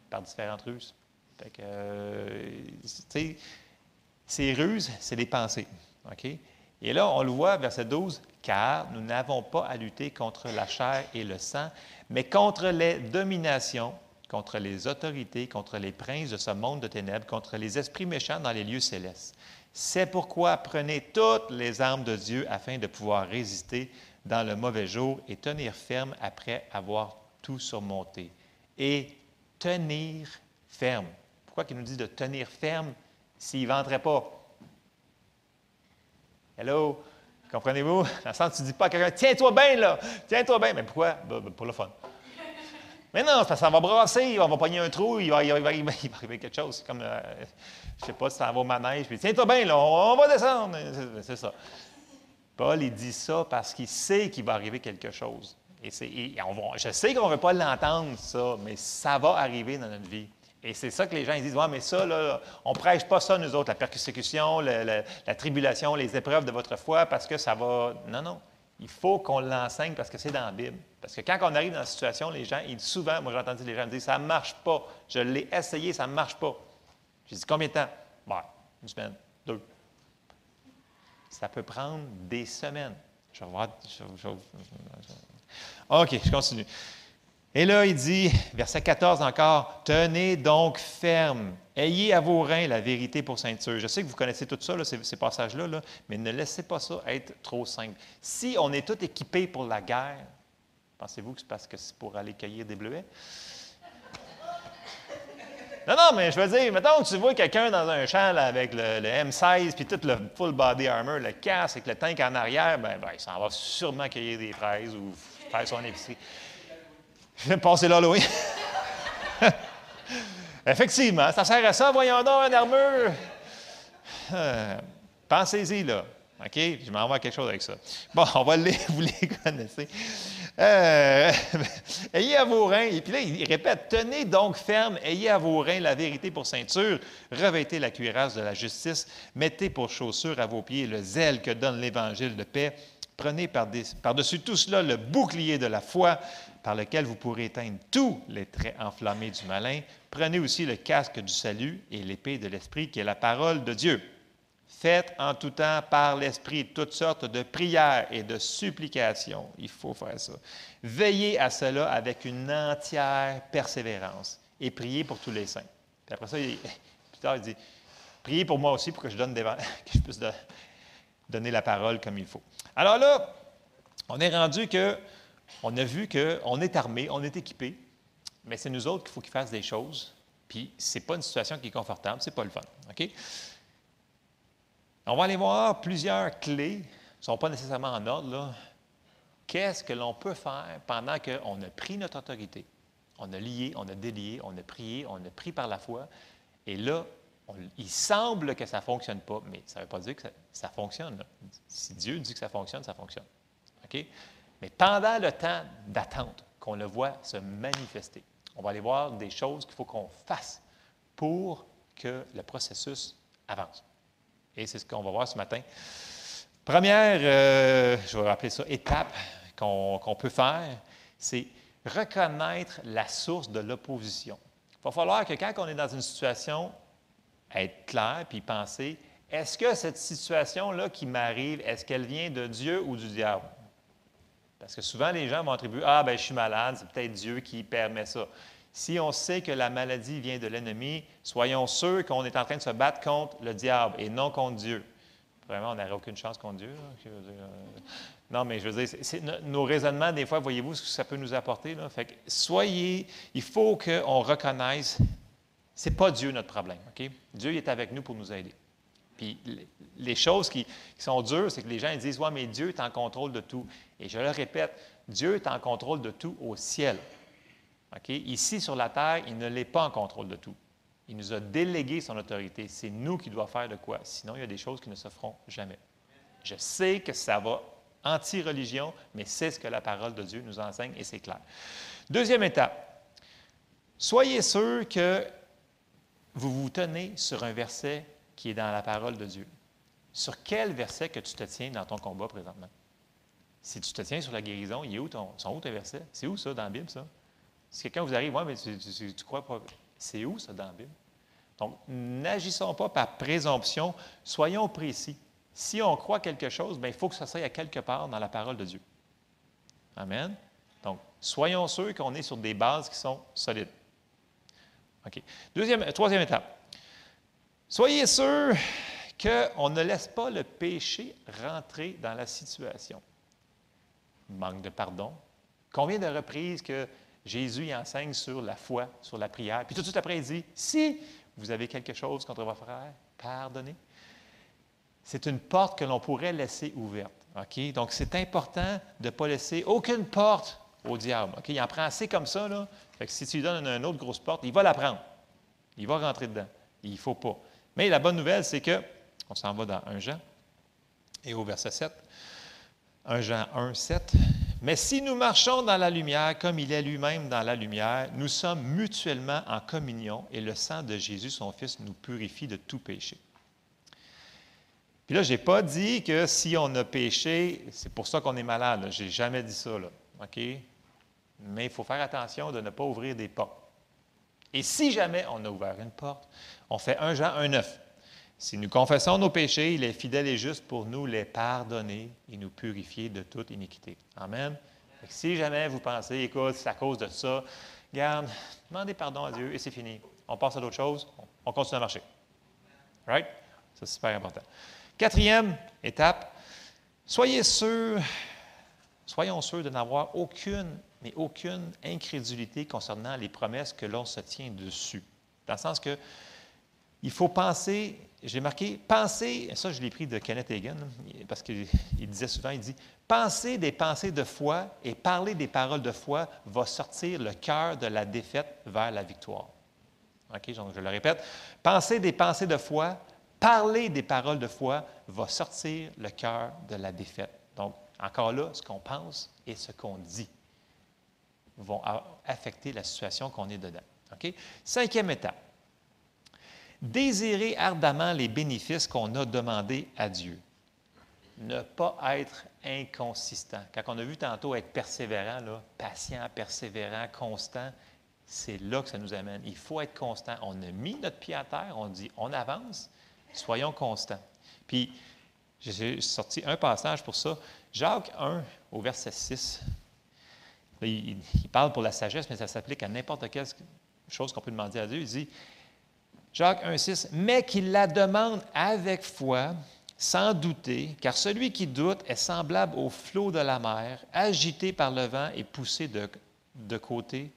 par différentes ruses. Fait que, euh, ces ruses, c'est des pensées. Et là, on le voit, verset 12, car nous n'avons pas à lutter contre la chair et le sang, mais contre les dominations, contre les autorités, contre les princes de ce monde de ténèbres, contre les esprits méchants dans les lieux célestes. C'est pourquoi prenez toutes les armes de Dieu afin de pouvoir résister dans le mauvais jour et tenir ferme après avoir tout surmonté. Et tenir ferme. Pourquoi il nous dit de tenir ferme? S'il ne vendrait pas? Hello? Comprenez-vous? Dans le sens, tu ne dis pas à quelqu'un, tiens-toi bien là, tiens-toi bien. Mais pourquoi? Ben, ben, pour le fun. Mais non, parce que ça va brasser, on va pogner un trou, il va, il va, arriver quelque chose. Comme, euh, je ne sais pas si ça va au manège, puis tiens-toi bien, là, on, va descendre. C'est ça. Paul, il dit ça parce qu'il sait qu'il va arriver quelque chose. Et, je sais qu'on ne veut pas l'entendre, ça, mais ça va arriver dans notre vie. Et c'est ça que les gens ils disent, ouais, mais ça, là, on ne prêche pas ça, nous autres, la persécution, la, tribulation, les épreuves de votre foi, parce que ça va. Non, non. Il faut qu'on l'enseigne parce que c'est dans la Bible. Parce que quand on arrive dans la situation, les gens, ils, souvent, moi j'ai entendu les gens me dire, ça ne marche pas. Je l'ai essayé, ça ne marche pas. J'ai dit, combien de temps? Bah, une semaine, deux. Ça peut prendre des semaines. Je vais voir. OK, je continue. Et là, il dit, verset 14 encore, Tenez donc ferme, ayez à vos reins la vérité pour ceinture. Je sais que vous connaissez tout ça, ces, passages-là, mais ne laissez pas ça être trop simple. Si on est tous équipés pour la guerre, pensez-vous que c'est parce que c'est pour aller cueillir des bleuets? Non, non, mais je veux dire, mettons que tu vois quelqu'un dans un champ avec le, M16 puis tout le full body armor, le casque avec le tank en arrière, ben, ben il s'en va sûrement cueillir des fraises ou faire son épicerie. Je vais passer l'Halloween. Effectivement, ça sert à ça, voyons donc, une armure. Euh, pensez-y, là. OK? Je m'envoie quelque chose avec ça. Bon, on va les, vous les connaissez. Euh, ayez à vos reins, et puis là, il répète, tenez donc ferme, ayez à vos reins la vérité pour ceinture, revêtez la cuirasse de la justice, mettez pour chaussure à vos pieds le zèle que donne l'Évangile de paix, prenez par-dessus tout cela le bouclier de la foi, par lequel vous pourrez éteindre tous les traits enflammés du malin. Prenez aussi le casque du salut et l'épée de l'Esprit, qui est la parole de Dieu. Faites en tout temps par l'Esprit toutes sortes de prières et de supplications. Il faut faire ça. Veillez à cela avec une entière persévérance et priez pour tous les saints. Puis après ça, il, plus tard, il dit Priez pour moi aussi pour que je, donne que je puisse donner la parole comme il faut. Alors là, on est rendu que on a vu qu'on est armé, on est équipé, mais c'est nous autres qu'il faut qu'ils fassent des choses. Puis, ce n'est pas une situation qui est confortable, ce n'est pas le fun. On va aller voir plusieurs clés, ne sont pas nécessairement en ordre. Qu'est-ce que l'on peut faire pendant qu'on a pris notre autorité? On a lié, on a délié, on a prié, on a pris par la foi. Et là, il semble que ça ne fonctionne pas, mais ça ne veut pas dire que ça, ça fonctionne. Si Dieu dit que ça fonctionne, ça fonctionne. OK? Mais pendant le temps d'attente, qu'on le voit se manifester, on va aller voir des choses qu'il faut qu'on fasse pour que le processus avance. Et c'est ce qu'on va voir ce matin. Première, euh, je vais rappeler ça, étape qu'on peut faire, c'est reconnaître la source de l'opposition. Il va falloir que quand on est dans une situation, être clair puis penser, est-ce que cette situation-là qui m'arrive, est-ce qu'elle vient de Dieu ou du diable? Parce que souvent, les gens vont attribuer Ah, ben je suis malade, c'est peut-être Dieu qui permet ça. Si on sait que la maladie vient de l'ennemi, soyons sûrs qu'on est en train de se battre contre le diable et non contre Dieu. Vraiment, on n'aurait aucune chance contre Dieu. Euh, non, mais je veux dire, nos raisonnements, des fois, voyez-vous ce que ça peut nous apporter? Là? Fait que soyez, il faut qu'on reconnaisse, c'est pas Dieu notre problème. Dieu est avec nous pour nous aider. Puis les choses qui, sont dures, c'est que les gens disent Ouais, mais Dieu est en contrôle de tout. Et je le répète, Dieu est en contrôle de tout au ciel. Ici, sur la terre, il ne l'est pas en contrôle de tout. Il nous a délégué son autorité. C'est nous qui devons faire de quoi. Sinon, il y a des choses qui ne se feront jamais. Je sais que ça va anti-religion, mais c'est ce que la parole de Dieu nous enseigne et c'est clair. Deuxième étape. Soyez sûr que vous vous tenez sur un verset qui est dans la parole de Dieu. Sur quel verset que tu te tiens dans ton combat présentement? Si tu te tiens sur la guérison, il est où ton, sont où tes versets? C'est où ça dans la Bible, ça? Si quelqu'un vous arrive, ouais, mais tu, tu, crois pas. C'est où ça dans la Bible? Donc, n'agissons pas par présomption, soyons précis. Si on croit quelque chose, bien, il faut que ça soit à quelque part dans la parole de Dieu. Amen. Donc, soyons sûrs qu'on est sur des bases qui sont solides. OK. Deuxième, troisième étape. Soyez sûrs qu'on ne laisse pas le péché rentrer dans la situation. Manque de pardon. Combien de reprises que Jésus enseigne sur la foi, sur la prière, puis tout de suite après, il dit, si vous avez quelque chose contre votre frère, pardonnez. C'est une porte que l'on pourrait laisser ouverte. Donc, c'est important de ne pas laisser aucune porte au diable. Il en prend assez comme ça. Là. Si tu lui donnes une autre grosse porte, il va la prendre. Il va rentrer dedans. Il ne faut pas. Mais la bonne nouvelle, c'est que, on s'en va dans 1 Jean, et au verset 7, 1 Jean 1, 7, mais si nous marchons dans la lumière comme il est lui-même dans la lumière, nous sommes mutuellement en communion et le sang de Jésus, son Fils, nous purifie de tout péché. Puis là, je n'ai pas dit que si on a péché, c'est pour ça qu'on est malade. Je n'ai jamais dit ça. Là. OK? Mais il faut faire attention de ne pas ouvrir des portes. Et si jamais on a ouvert une porte, on fait 1 Jean 1,9. Si nous confessons nos péchés, il est fidèle et juste pour nous les pardonner et nous purifier de toute iniquité. Amen. si jamais vous pensez, écoute, c'est à cause de ça, garde, demandez pardon à Dieu et c'est fini. On passe à d'autres choses, on continue à marcher. Right? Ça, c'est super important. Quatrième étape, soyez sûrs, soyons sûrs de n'avoir aucune, mais aucune incrédulité concernant les promesses que l'on se tient dessus. Dans le sens que il faut penser, j'ai marqué, penser, ça je l'ai pris de Kenneth Hagin, parce qu'il disait souvent, il dit, penser des pensées de foi et parler des paroles de foi va sortir le cœur de la défaite vers la victoire. OK, donc je le répète, penser des pensées de foi, parler des paroles de foi va sortir le cœur de la défaite. Donc, encore là, ce qu'on pense et ce qu'on dit vont affecter la situation qu'on est dedans. OK? Cinquième étape Désirer ardemment les bénéfices qu'on a demandés à Dieu. Ne pas être inconsistant. Quand on a vu tantôt être persévérant, là, patient, persévérant, constant, c'est là que ça nous amène. Il faut être constant. On a mis notre pied à terre, on dit on avance, soyons constants. Puis, j'ai sorti un passage pour ça. Jacques 1, au verset 6. il, il, parle pour la sagesse, mais ça s'applique à n'importe quelle chose qu'on peut demander à Dieu. Il dit Jacques 1,6, mais qu'il la demande avec foi, sans douter, car celui qui doute est semblable au flot de la mer, agité par le vent et poussé de, de côté,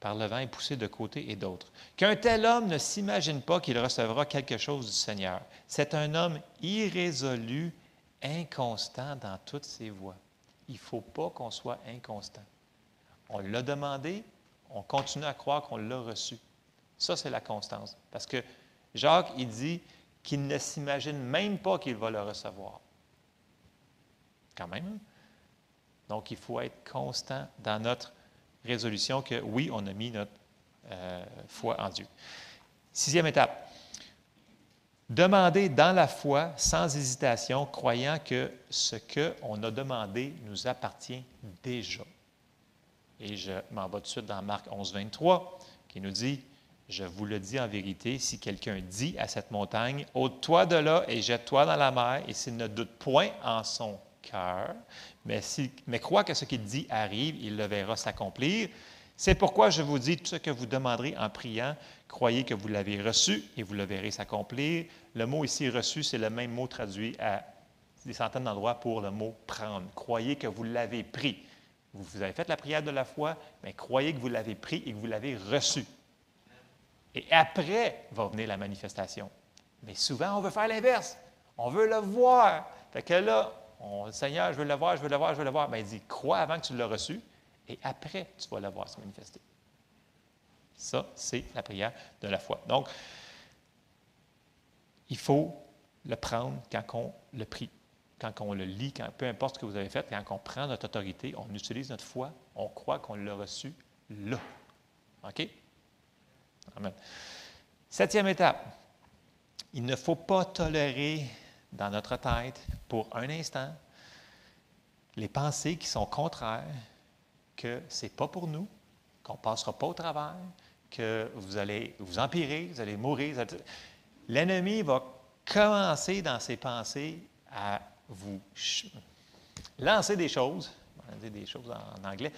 par le vent et poussé de côté et d'autre. Qu'un tel homme ne s'imagine pas qu'il recevra quelque chose du Seigneur. C'est un homme irrésolu, inconstant dans toutes ses voies. Il ne faut pas qu'on soit inconstant. On l'a demandé, on continue à croire qu'on l'a reçu. Ça, c'est la constance. Parce que Jacques, il dit qu'il ne s'imagine même pas qu'il va le recevoir. Quand même. Hein? Donc, il faut être constant dans notre résolution que oui, on a mis notre euh, foi en Dieu. Sixième étape. Demander dans la foi, sans hésitation, croyant que ce qu'on a demandé nous appartient déjà. Et je m'en vais tout de suite dans Marc 11, 23, qui nous dit je vous le dis en vérité, si quelqu'un dit à cette montagne, ôte-toi de là et jette-toi dans la mer, et s'il ne doute point en son cœur, mais, mais croit que ce qu'il dit arrive, il le verra s'accomplir. C'est pourquoi je vous dis, tout ce que vous demanderez en priant, croyez que vous l'avez reçu et vous le verrez s'accomplir. Le mot ici reçu, c'est le même mot traduit à des centaines d'endroits pour le mot prendre. Croyez que vous l'avez pris. Vous avez fait la prière de la foi, mais croyez que vous l'avez pris et que vous l'avez reçu. Et après va venir la manifestation. Mais souvent, on veut faire l'inverse. On veut le voir. Fait que là, on, Seigneur, je veux le voir, je veux le voir, je veux le voir. Bien, il dit, crois avant que tu l'as reçu, et après, tu vas le voir se manifester. Ça, c'est la prière de la foi. Donc, il faut le prendre quand on le prie, quand on le lit, quand, peu importe ce que vous avez fait, quand on prend notre autorité, on utilise notre foi, on croit qu'on l'a reçu là. OK? Amen. Septième étape. Il ne faut pas tolérer dans notre tête pour un instant les pensées qui sont contraires, que ce n'est pas pour nous, qu'on ne passera pas au travers, que vous allez vous empirer, vous allez mourir. L'ennemi va commencer dans ses pensées à vous lancer des choses, on va dire des choses en anglais,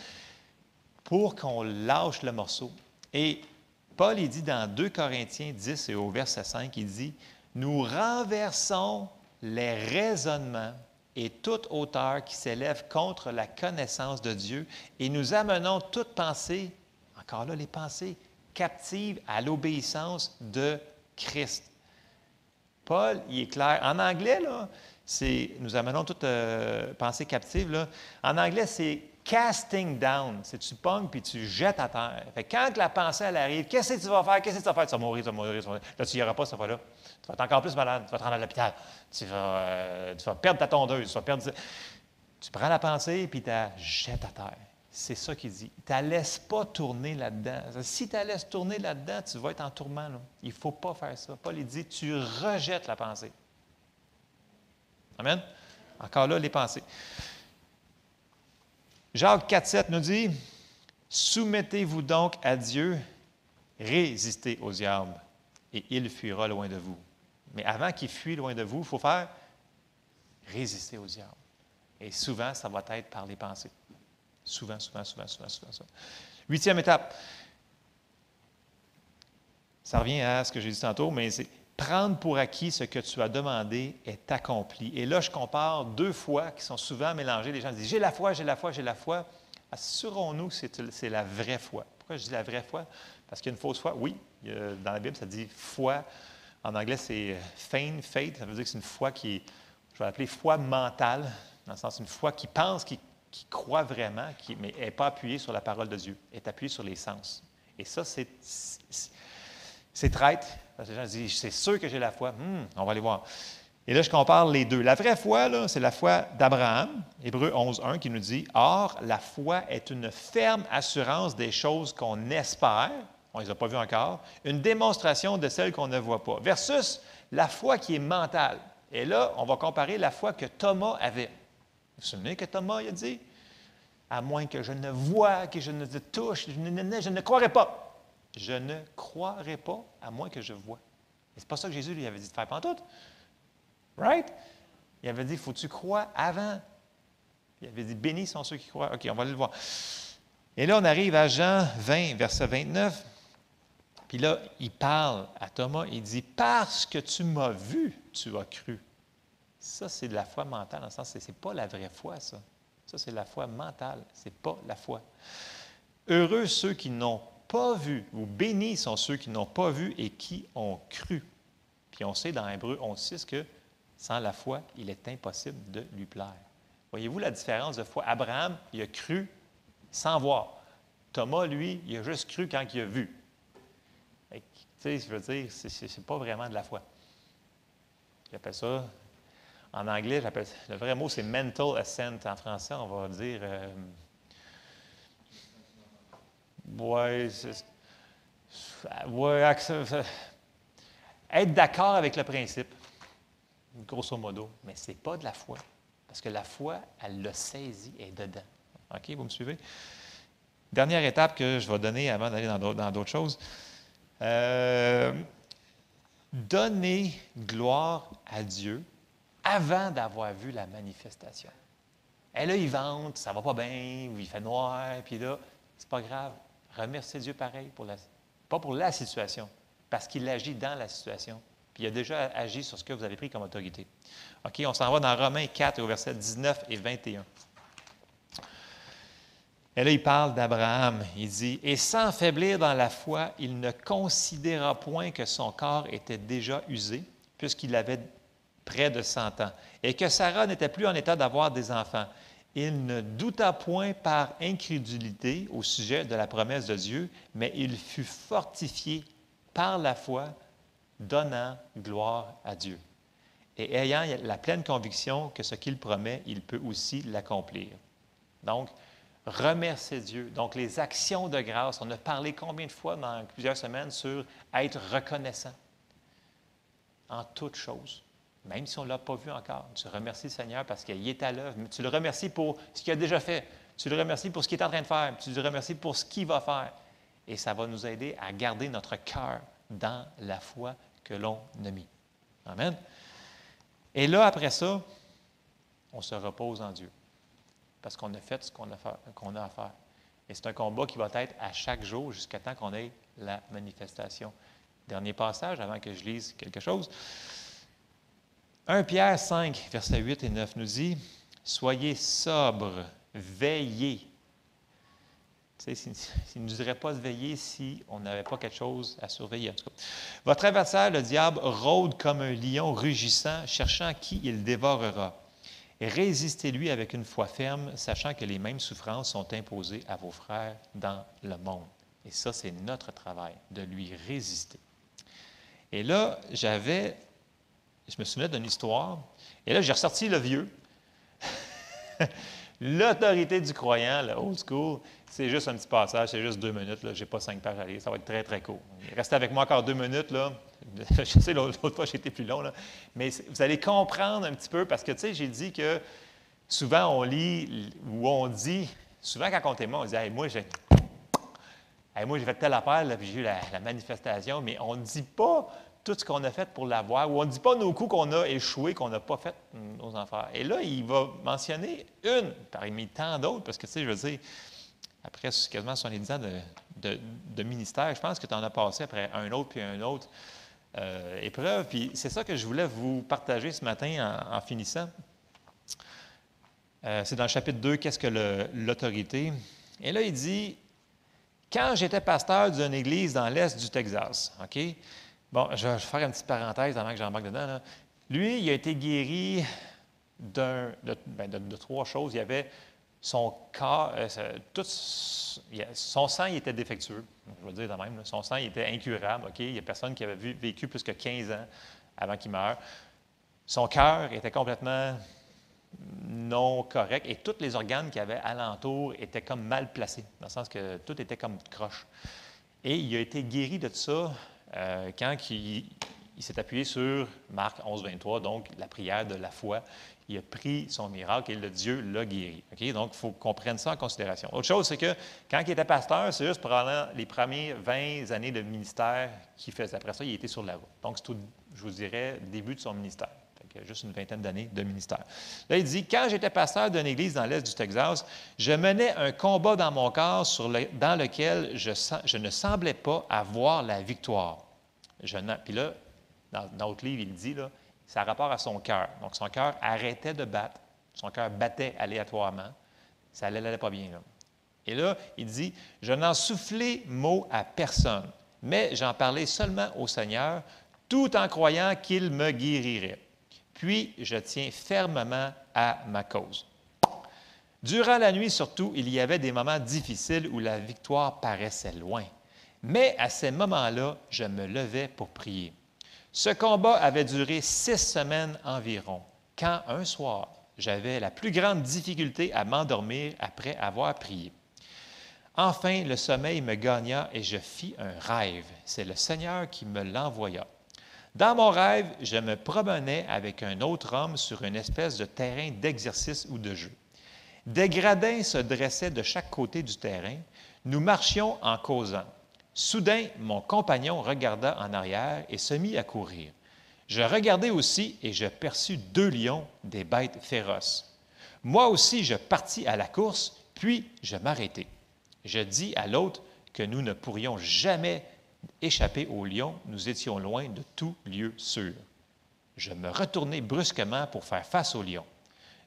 pour qu'on lâche le morceau. Et Paul, il dit dans 2 Corinthiens 10 et au verset 5, il dit, nous renversons les raisonnements et toute hauteur qui s'élève contre la connaissance de Dieu et nous amenons toute pensée, encore là les pensées, captives à l'obéissance de Christ. Paul, il est clair. En anglais, là, c'est, nous amenons toute euh, pensée captive. Là. En anglais, c'est casting down. C'est tu pognes puis tu jettes à terre. Fait quand la pensée arrive, qu'est-ce que tu vas faire? Qu'est-ce que tu vas faire? Tu vas mourir, tu vas mourir, tu vas mourir. Là, tu n'y auras pas cette fois-là. Tu vas être encore plus malade. Tu vas te rendre à l'hôpital. Tu vas, euh, tu vas perdre ta tondeuse. Tu vas perdre. Tu prends la pensée puis tu la jettes à terre. C'est ça qu'il dit. Tu ne laisses pas tourner là-dedans. Si tu la laisses tourner là-dedans, tu vas être en tourment. Il ne faut pas faire ça. Paul il dit tu rejettes la pensée. Amen? Encore là, les pensées. Jacques 4,7 nous dit Soumettez-vous donc à Dieu, résistez aux diable, et il fuira loin de vous. Mais avant qu'il fuit loin de vous, il faut faire résister au diable. Et souvent, ça va être par les pensées. Souvent, souvent, souvent, souvent, souvent. souvent. Huitième étape. Ça revient à ce que j'ai dit tantôt, mais c'est prendre pour acquis ce que tu as demandé est accompli. Et là, je compare deux fois qui sont souvent mélangées. Les gens disent J'ai la foi, j'ai la foi, j'ai la foi. Assurons-nous que c'est la vraie foi. Pourquoi je dis la vraie foi? Parce qu'il y a une fausse foi? Oui, dans la Bible, ça dit foi. En anglais, c'est feign, faith. Ça veut dire que c'est une foi qui est, je vais l'appeler foi mentale, dans le sens une foi qui pense, qui, croit vraiment, qui, mais n'est pas appuyée sur la parole de Dieu, est appuyée sur les sens. Et ça, c'est traite les gens disent, c'est sûr que j'ai la foi. Hmm, on va aller voir. Et là, je compare les deux. La vraie foi, c'est la foi d'Abraham, Hébreu 11, 1, qui nous dit Or, la foi est une ferme assurance des choses qu'on espère, on ne les a pas vues encore, une démonstration de celles qu'on ne voit pas, versus la foi qui est mentale. Et là, on va comparer la foi que Thomas avait. Vous vous souvenez que Thomas a dit À moins que je ne vois, que je ne touche, je ne, je ne croirai pas. Je ne croirai pas à moins que je vois. Et c'est pas ça que Jésus lui avait dit de faire pantoute. Right? Il avait dit, faut-tu croire avant? Il avait dit, bénis sont ceux qui croient. OK, on va aller le voir. Et là, on arrive à Jean 20, verset 29. Puis là, il parle à Thomas, il dit, parce que tu m'as vu, tu as cru. Ça, c'est de la foi mentale, dans le sens, ce n'est pas la vraie foi, ça. Ça, c'est la foi mentale, ce n'est pas la foi. Heureux ceux qui n'ont pas vu, ou bénis sont ceux qui n'ont pas vu et qui ont cru. Puis on sait dans Hébreu 11.6 que sans la foi, il est impossible de lui plaire. Voyez-vous la différence de foi? Abraham, il a cru sans voir. Thomas, lui, il a juste cru quand il a vu. Tu sais, je veux dire, ce n'est pas vraiment de la foi. J'appelle ça, en anglais, le vrai mot, c'est mental assent. En français, on va dire euh, oui, ouais, être d'accord avec le principe, grosso modo, mais ce n'est pas de la foi. Parce que la foi, elle l'a saisi, et est dedans. OK, vous me suivez? Dernière étape que je vais donner avant d'aller dans d'autres choses. Euh, donner gloire à Dieu avant d'avoir vu la manifestation. Et là, il vente, ça va pas bien, ou il fait noir, puis là, c'est pas grave. Remerciez Dieu pareil, pour la, pas pour la situation, parce qu'il agit dans la situation. Puis il a déjà agi sur ce que vous avez pris comme autorité. OK, on s'en va dans Romains 4 au verset 19 et 21. Et là, il parle d'Abraham. Il dit Et sans faiblir dans la foi, il ne considéra point que son corps était déjà usé, puisqu'il avait près de 100 ans, et que Sarah n'était plus en état d'avoir des enfants. Il ne douta point par incrédulité au sujet de la promesse de Dieu, mais il fut fortifié par la foi, donnant gloire à Dieu. Et ayant la pleine conviction que ce qu'il promet, il peut aussi l'accomplir. Donc, remercier Dieu. Donc, les actions de grâce, on a parlé combien de fois dans plusieurs semaines sur être reconnaissant en toutes choses. Même si on ne l'a pas vu encore, tu remercies le Seigneur parce qu'il est à l'œuvre. Tu le remercies pour ce qu'il a déjà fait. Tu le remercies pour ce qu'il est en train de faire. Tu le remercies pour ce qu'il va faire. Et ça va nous aider à garder notre cœur dans la foi que l'on a mis. Amen. Et là, après ça, on se repose en Dieu. Parce qu'on a fait ce qu'on a, a, à faire. Et c'est un combat qui va être à chaque jour jusqu'à temps qu'on ait la manifestation. Dernier passage avant que je lise quelque chose. 1 Pierre 5, versets 8 et 9 nous dit Soyez sobres, veillez. Tu sais, il ne nous dirait pas de veiller si on n'avait pas quelque chose à surveiller. Votre adversaire, le diable, rôde comme un lion rugissant, cherchant qui il dévorera. Résistez-lui avec une foi ferme, sachant que les mêmes souffrances sont imposées à vos frères dans le monde. Et ça, c'est notre travail, de lui résister. Et là, j'avais je me souvenais d'une histoire. Et là, j'ai ressorti le vieux. L'autorité du croyant, le old school, c'est juste un petit passage, c'est juste deux minutes. Je n'ai pas cinq pages à lire. Ça va être très, très court. Restez avec moi encore deux minutes. Là. Je sais, l'autre fois, été plus long. Là. Mais vous allez comprendre un petit peu parce que, tu sais, j'ai dit que souvent, on lit ou on dit, souvent, quand on témoigne, on dit moi, j'ai. moi, j'ai fait telle affaire, puis j'ai eu la, manifestation, mais on ne dit pas tout ce qu'on a fait pour l'avoir, ou on ne dit pas nos coups qu'on a échoué, qu'on n'a pas fait nos affaires. Et là, il va mentionner une parmi tant d'autres, parce que, tu sais, je veux dire, après quasiment 70 ans de, de, ministère, je pense que tu en as passé après un autre puis un autre euh, épreuve. Puis c'est ça que je voulais vous partager ce matin en, finissant. Euh, c'est dans le chapitre 2, Qu'est-ce que l'autorité? Et là, il dit Quand j'étais pasteur d'une église dans l'est du Texas, OK? Bon, je vais faire une petite parenthèse avant que j'embarque dedans. Lui, il a été guéri ben, de, trois choses. Il y avait son corps, euh, tout, son sang il était défectueux, je vais dire de même. Son sang était incurable. Il n'y a personne qui avait vécu plus que 15 ans avant qu'il meure. Son cœur était complètement non correct et tous les organes qu'il avait alentour étaient comme mal placés, dans le sens que tout était comme croche. Et il a été guéri de ça euh, quand il, s'est appuyé sur Marc 11, 23, donc la prière de la foi, il a pris son miracle et le Dieu l'a guéri. Donc, il faut qu'on prenne ça en considération. Autre chose, c'est que quand il était pasteur, c'est juste pendant les premières 20 années de ministère qu'il faisait. Après ça, il était sur la route. Donc, c'est tout, je vous dirais, début de son ministère. Juste une vingtaine d'années de ministère. Là, il dit Quand j'étais pasteur d'une église dans l'Est du Texas, je menais un combat dans mon corps dans lequel je, je ne semblais pas avoir la victoire. Puis là, dans notre livre, il dit, là, ça a rapport à son cœur. Donc, son cœur arrêtait de battre. Son cœur battait aléatoirement. Ça n'allait pas bien. Là. Et là, il dit, je n'en soufflais mot à personne, mais j'en parlais seulement au Seigneur, tout en croyant qu'il me guérirait. Puis, je tiens fermement à ma cause. Durant la nuit, surtout, il y avait des moments difficiles où la victoire paraissait loin. Mais à ces moments-là, je me levais pour prier. Ce combat avait duré six semaines environ, quand un soir, j'avais la plus grande difficulté à m'endormir après avoir prié. Enfin, le sommeil me gagna et je fis un rêve. C'est le Seigneur qui me l'envoya. Dans mon rêve, je me promenais avec un autre homme sur une espèce de terrain d'exercice ou de jeu. Des gradins se dressaient de chaque côté du terrain. Nous marchions en causant. Soudain, mon compagnon regarda en arrière et se mit à courir. Je regardai aussi et je perçus deux lions, des bêtes féroces. Moi aussi, je partis à la course, puis je m'arrêtai. Je dis à l'autre que nous ne pourrions jamais échapper aux lions, nous étions loin de tout lieu sûr. Je me retournai brusquement pour faire face aux lions.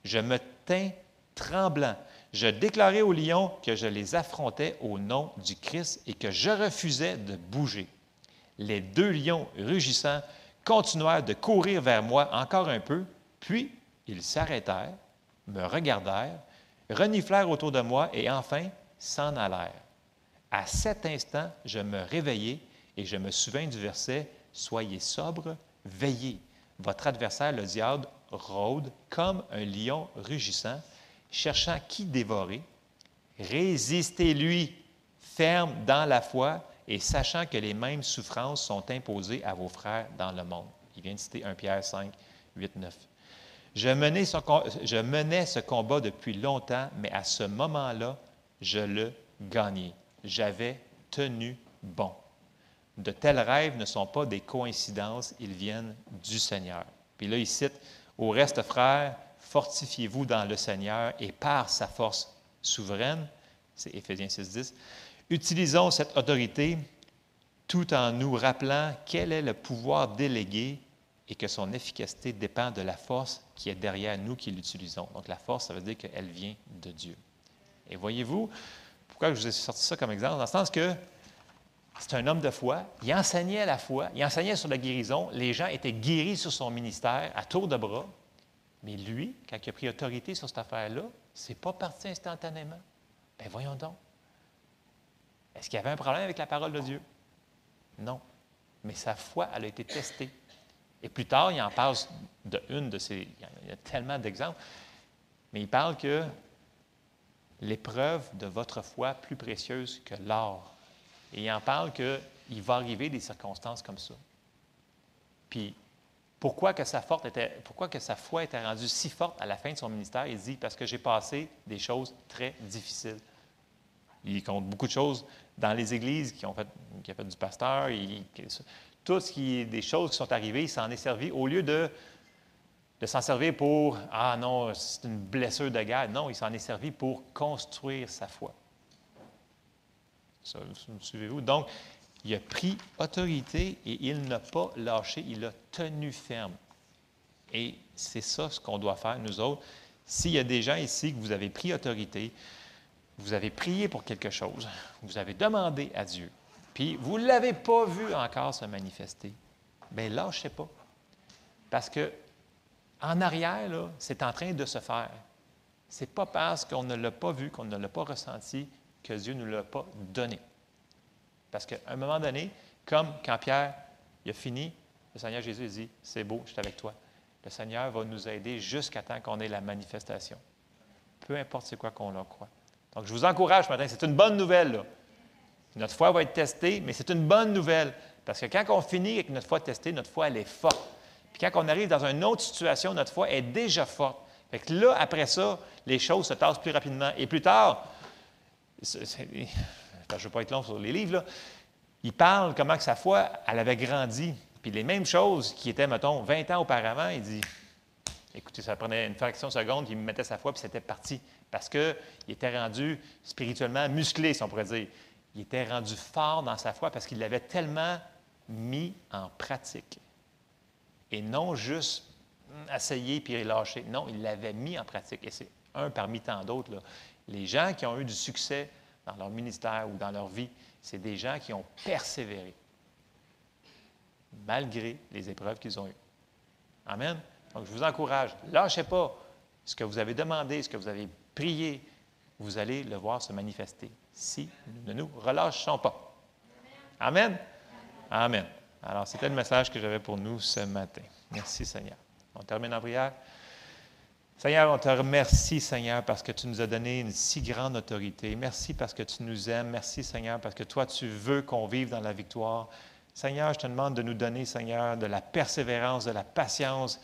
Je me tins tremblant je déclarai aux lions que je les affrontais au nom du Christ et que je refusais de bouger. Les deux lions, rugissants, continuèrent de courir vers moi encore un peu, puis ils s'arrêtèrent, me regardèrent, reniflèrent autour de moi et enfin s'en allèrent. À cet instant, je me réveillai et je me souvins du verset Soyez sobre, veillez. Votre adversaire, le diable, rôde comme un lion rugissant, cherchant qui dévorer. Résistez-lui, ferme dans la foi et sachant que les mêmes souffrances sont imposées à vos frères dans le monde. Il vient de citer 1 Pierre 5, 8, 9. Je menais, ce, je menais ce combat depuis longtemps, mais à ce moment-là, je le gagnais. J'avais tenu bon. De tels rêves ne sont pas des coïncidences, ils viennent du Seigneur. Puis là, il cite Au reste, frères, fortifiez-vous dans le Seigneur et par sa force souveraine, c'est Éphésiens 6, 10, utilisons cette autorité tout en nous rappelant quel est le pouvoir délégué et que son efficacité dépend de la force qui est derrière nous qui l'utilisons. Donc la force, ça veut dire qu'elle vient de Dieu. Et voyez-vous, pourquoi je vous ai sorti ça comme exemple? Dans le sens que c'est un homme de foi, il enseignait la foi, il enseignait sur la guérison, les gens étaient guéris sur son ministère à tour de bras, mais lui, quand il a pris autorité sur cette affaire-là, c'est pas parti instantanément. Bien voyons donc. Est-ce qu'il y avait un problème avec la parole de Dieu? Non. Mais sa foi, elle a été testée. Et plus tard, il en parle de une de ces. Il y a tellement d'exemples. Mais il parle que l'épreuve de votre foi plus précieuse que l'or. Et il en parle qu'il va arriver des circonstances comme ça. Puis, pourquoi que, sa était, pourquoi que sa foi était rendue si forte à la fin de son ministère? Il dit, parce que j'ai passé des choses très difficiles. Il compte beaucoup de choses dans les églises qui ont fait, qui a fait du pasteur. Il, tout ce qui est des choses qui sont arrivées, il s'en est servi au lieu de, de s'en servir pour Ah non, c'est une blessure de guerre. Non, il s'en est servi pour construire sa foi. Donc, il a pris autorité et il n'a pas lâché, il a tenu ferme. Et c'est ça ce qu'on doit faire, nous autres. S'il y a des gens ici que vous avez pris autorité, vous avez prié pour quelque chose, vous avez demandé à Dieu, puis vous ne l'avez pas vu encore se manifester, bien lâchez pas. Parce que en arrière, c'est en train de se faire. Ce n'est pas parce qu'on ne l'a pas vu, qu'on ne l'a pas ressenti, que Dieu ne nous l'a pas donné. Parce qu'à un moment donné, comme quand Pierre il a fini, le Seigneur Jésus dit C'est beau, je suis avec toi. Le Seigneur va nous aider jusqu'à temps qu'on ait la manifestation. Peu importe c'est quoi qu'on leur croit. Donc, je vous encourage ce matin, c'est une bonne nouvelle. Notre foi va être testée, mais c'est une bonne nouvelle. Parce que quand on finit avec notre foi testée, notre foi, elle est forte. Puis quand on arrive dans une autre situation, notre foi est déjà forte. Fait que là, après ça, les choses se tassent plus rapidement. Et plus tard, je ne veux pas être long sur les livres, là, il parle comment que sa foi, elle avait grandi. Puis les mêmes choses qui étaient, mettons, 20 ans auparavant, il dit, écoutez, ça prenait une fraction de seconde, il me mettait sa foi, puis c'était parti parce qu'il était rendu spirituellement musclé, si on pourrait dire. Il était rendu fort dans sa foi parce qu'il l'avait tellement mis en pratique. Et non juste essayer puis lâcher. Non, il l'avait mis en pratique. Et c'est un parmi tant d'autres. Les gens qui ont eu du succès dans leur ministère ou dans leur vie, c'est des gens qui ont persévéré malgré les épreuves qu'ils ont eues. Amen. Donc, je vous encourage, lâchez pas ce que vous avez demandé, ce que vous avez priez, vous allez le voir se manifester si nous ne nous relâchons pas. Amen. Amen. Alors, c'était le message que j'avais pour nous ce matin. Merci, Seigneur. On termine en prière. Seigneur, on te remercie, Seigneur, parce que tu nous as donné une si grande autorité. Merci parce que tu nous aimes. Merci, Seigneur, parce que toi, tu veux qu'on vive dans la victoire. Seigneur, je te demande de nous donner, Seigneur, de la persévérance, de la patience,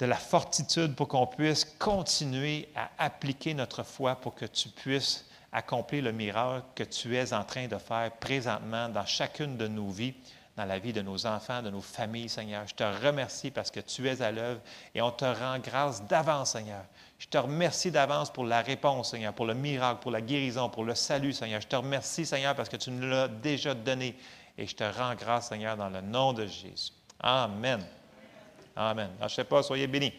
de la fortitude pour qu'on puisse continuer à appliquer notre foi pour que tu puisses accomplir le miracle que tu es en train de faire présentement dans chacune de nos vies, dans la vie de nos enfants, de nos familles, Seigneur. Je te remercie parce que tu es à l'œuvre et on te rend grâce d'avance, Seigneur. Je te remercie d'avance pour la réponse, Seigneur, pour le miracle, pour la guérison, pour le salut, Seigneur. Je te remercie, Seigneur, parce que tu nous l'as déjà donné et je te rends grâce, Seigneur, dans le nom de Jésus. Amen. Amen. Ne sais pas, soyez bénis.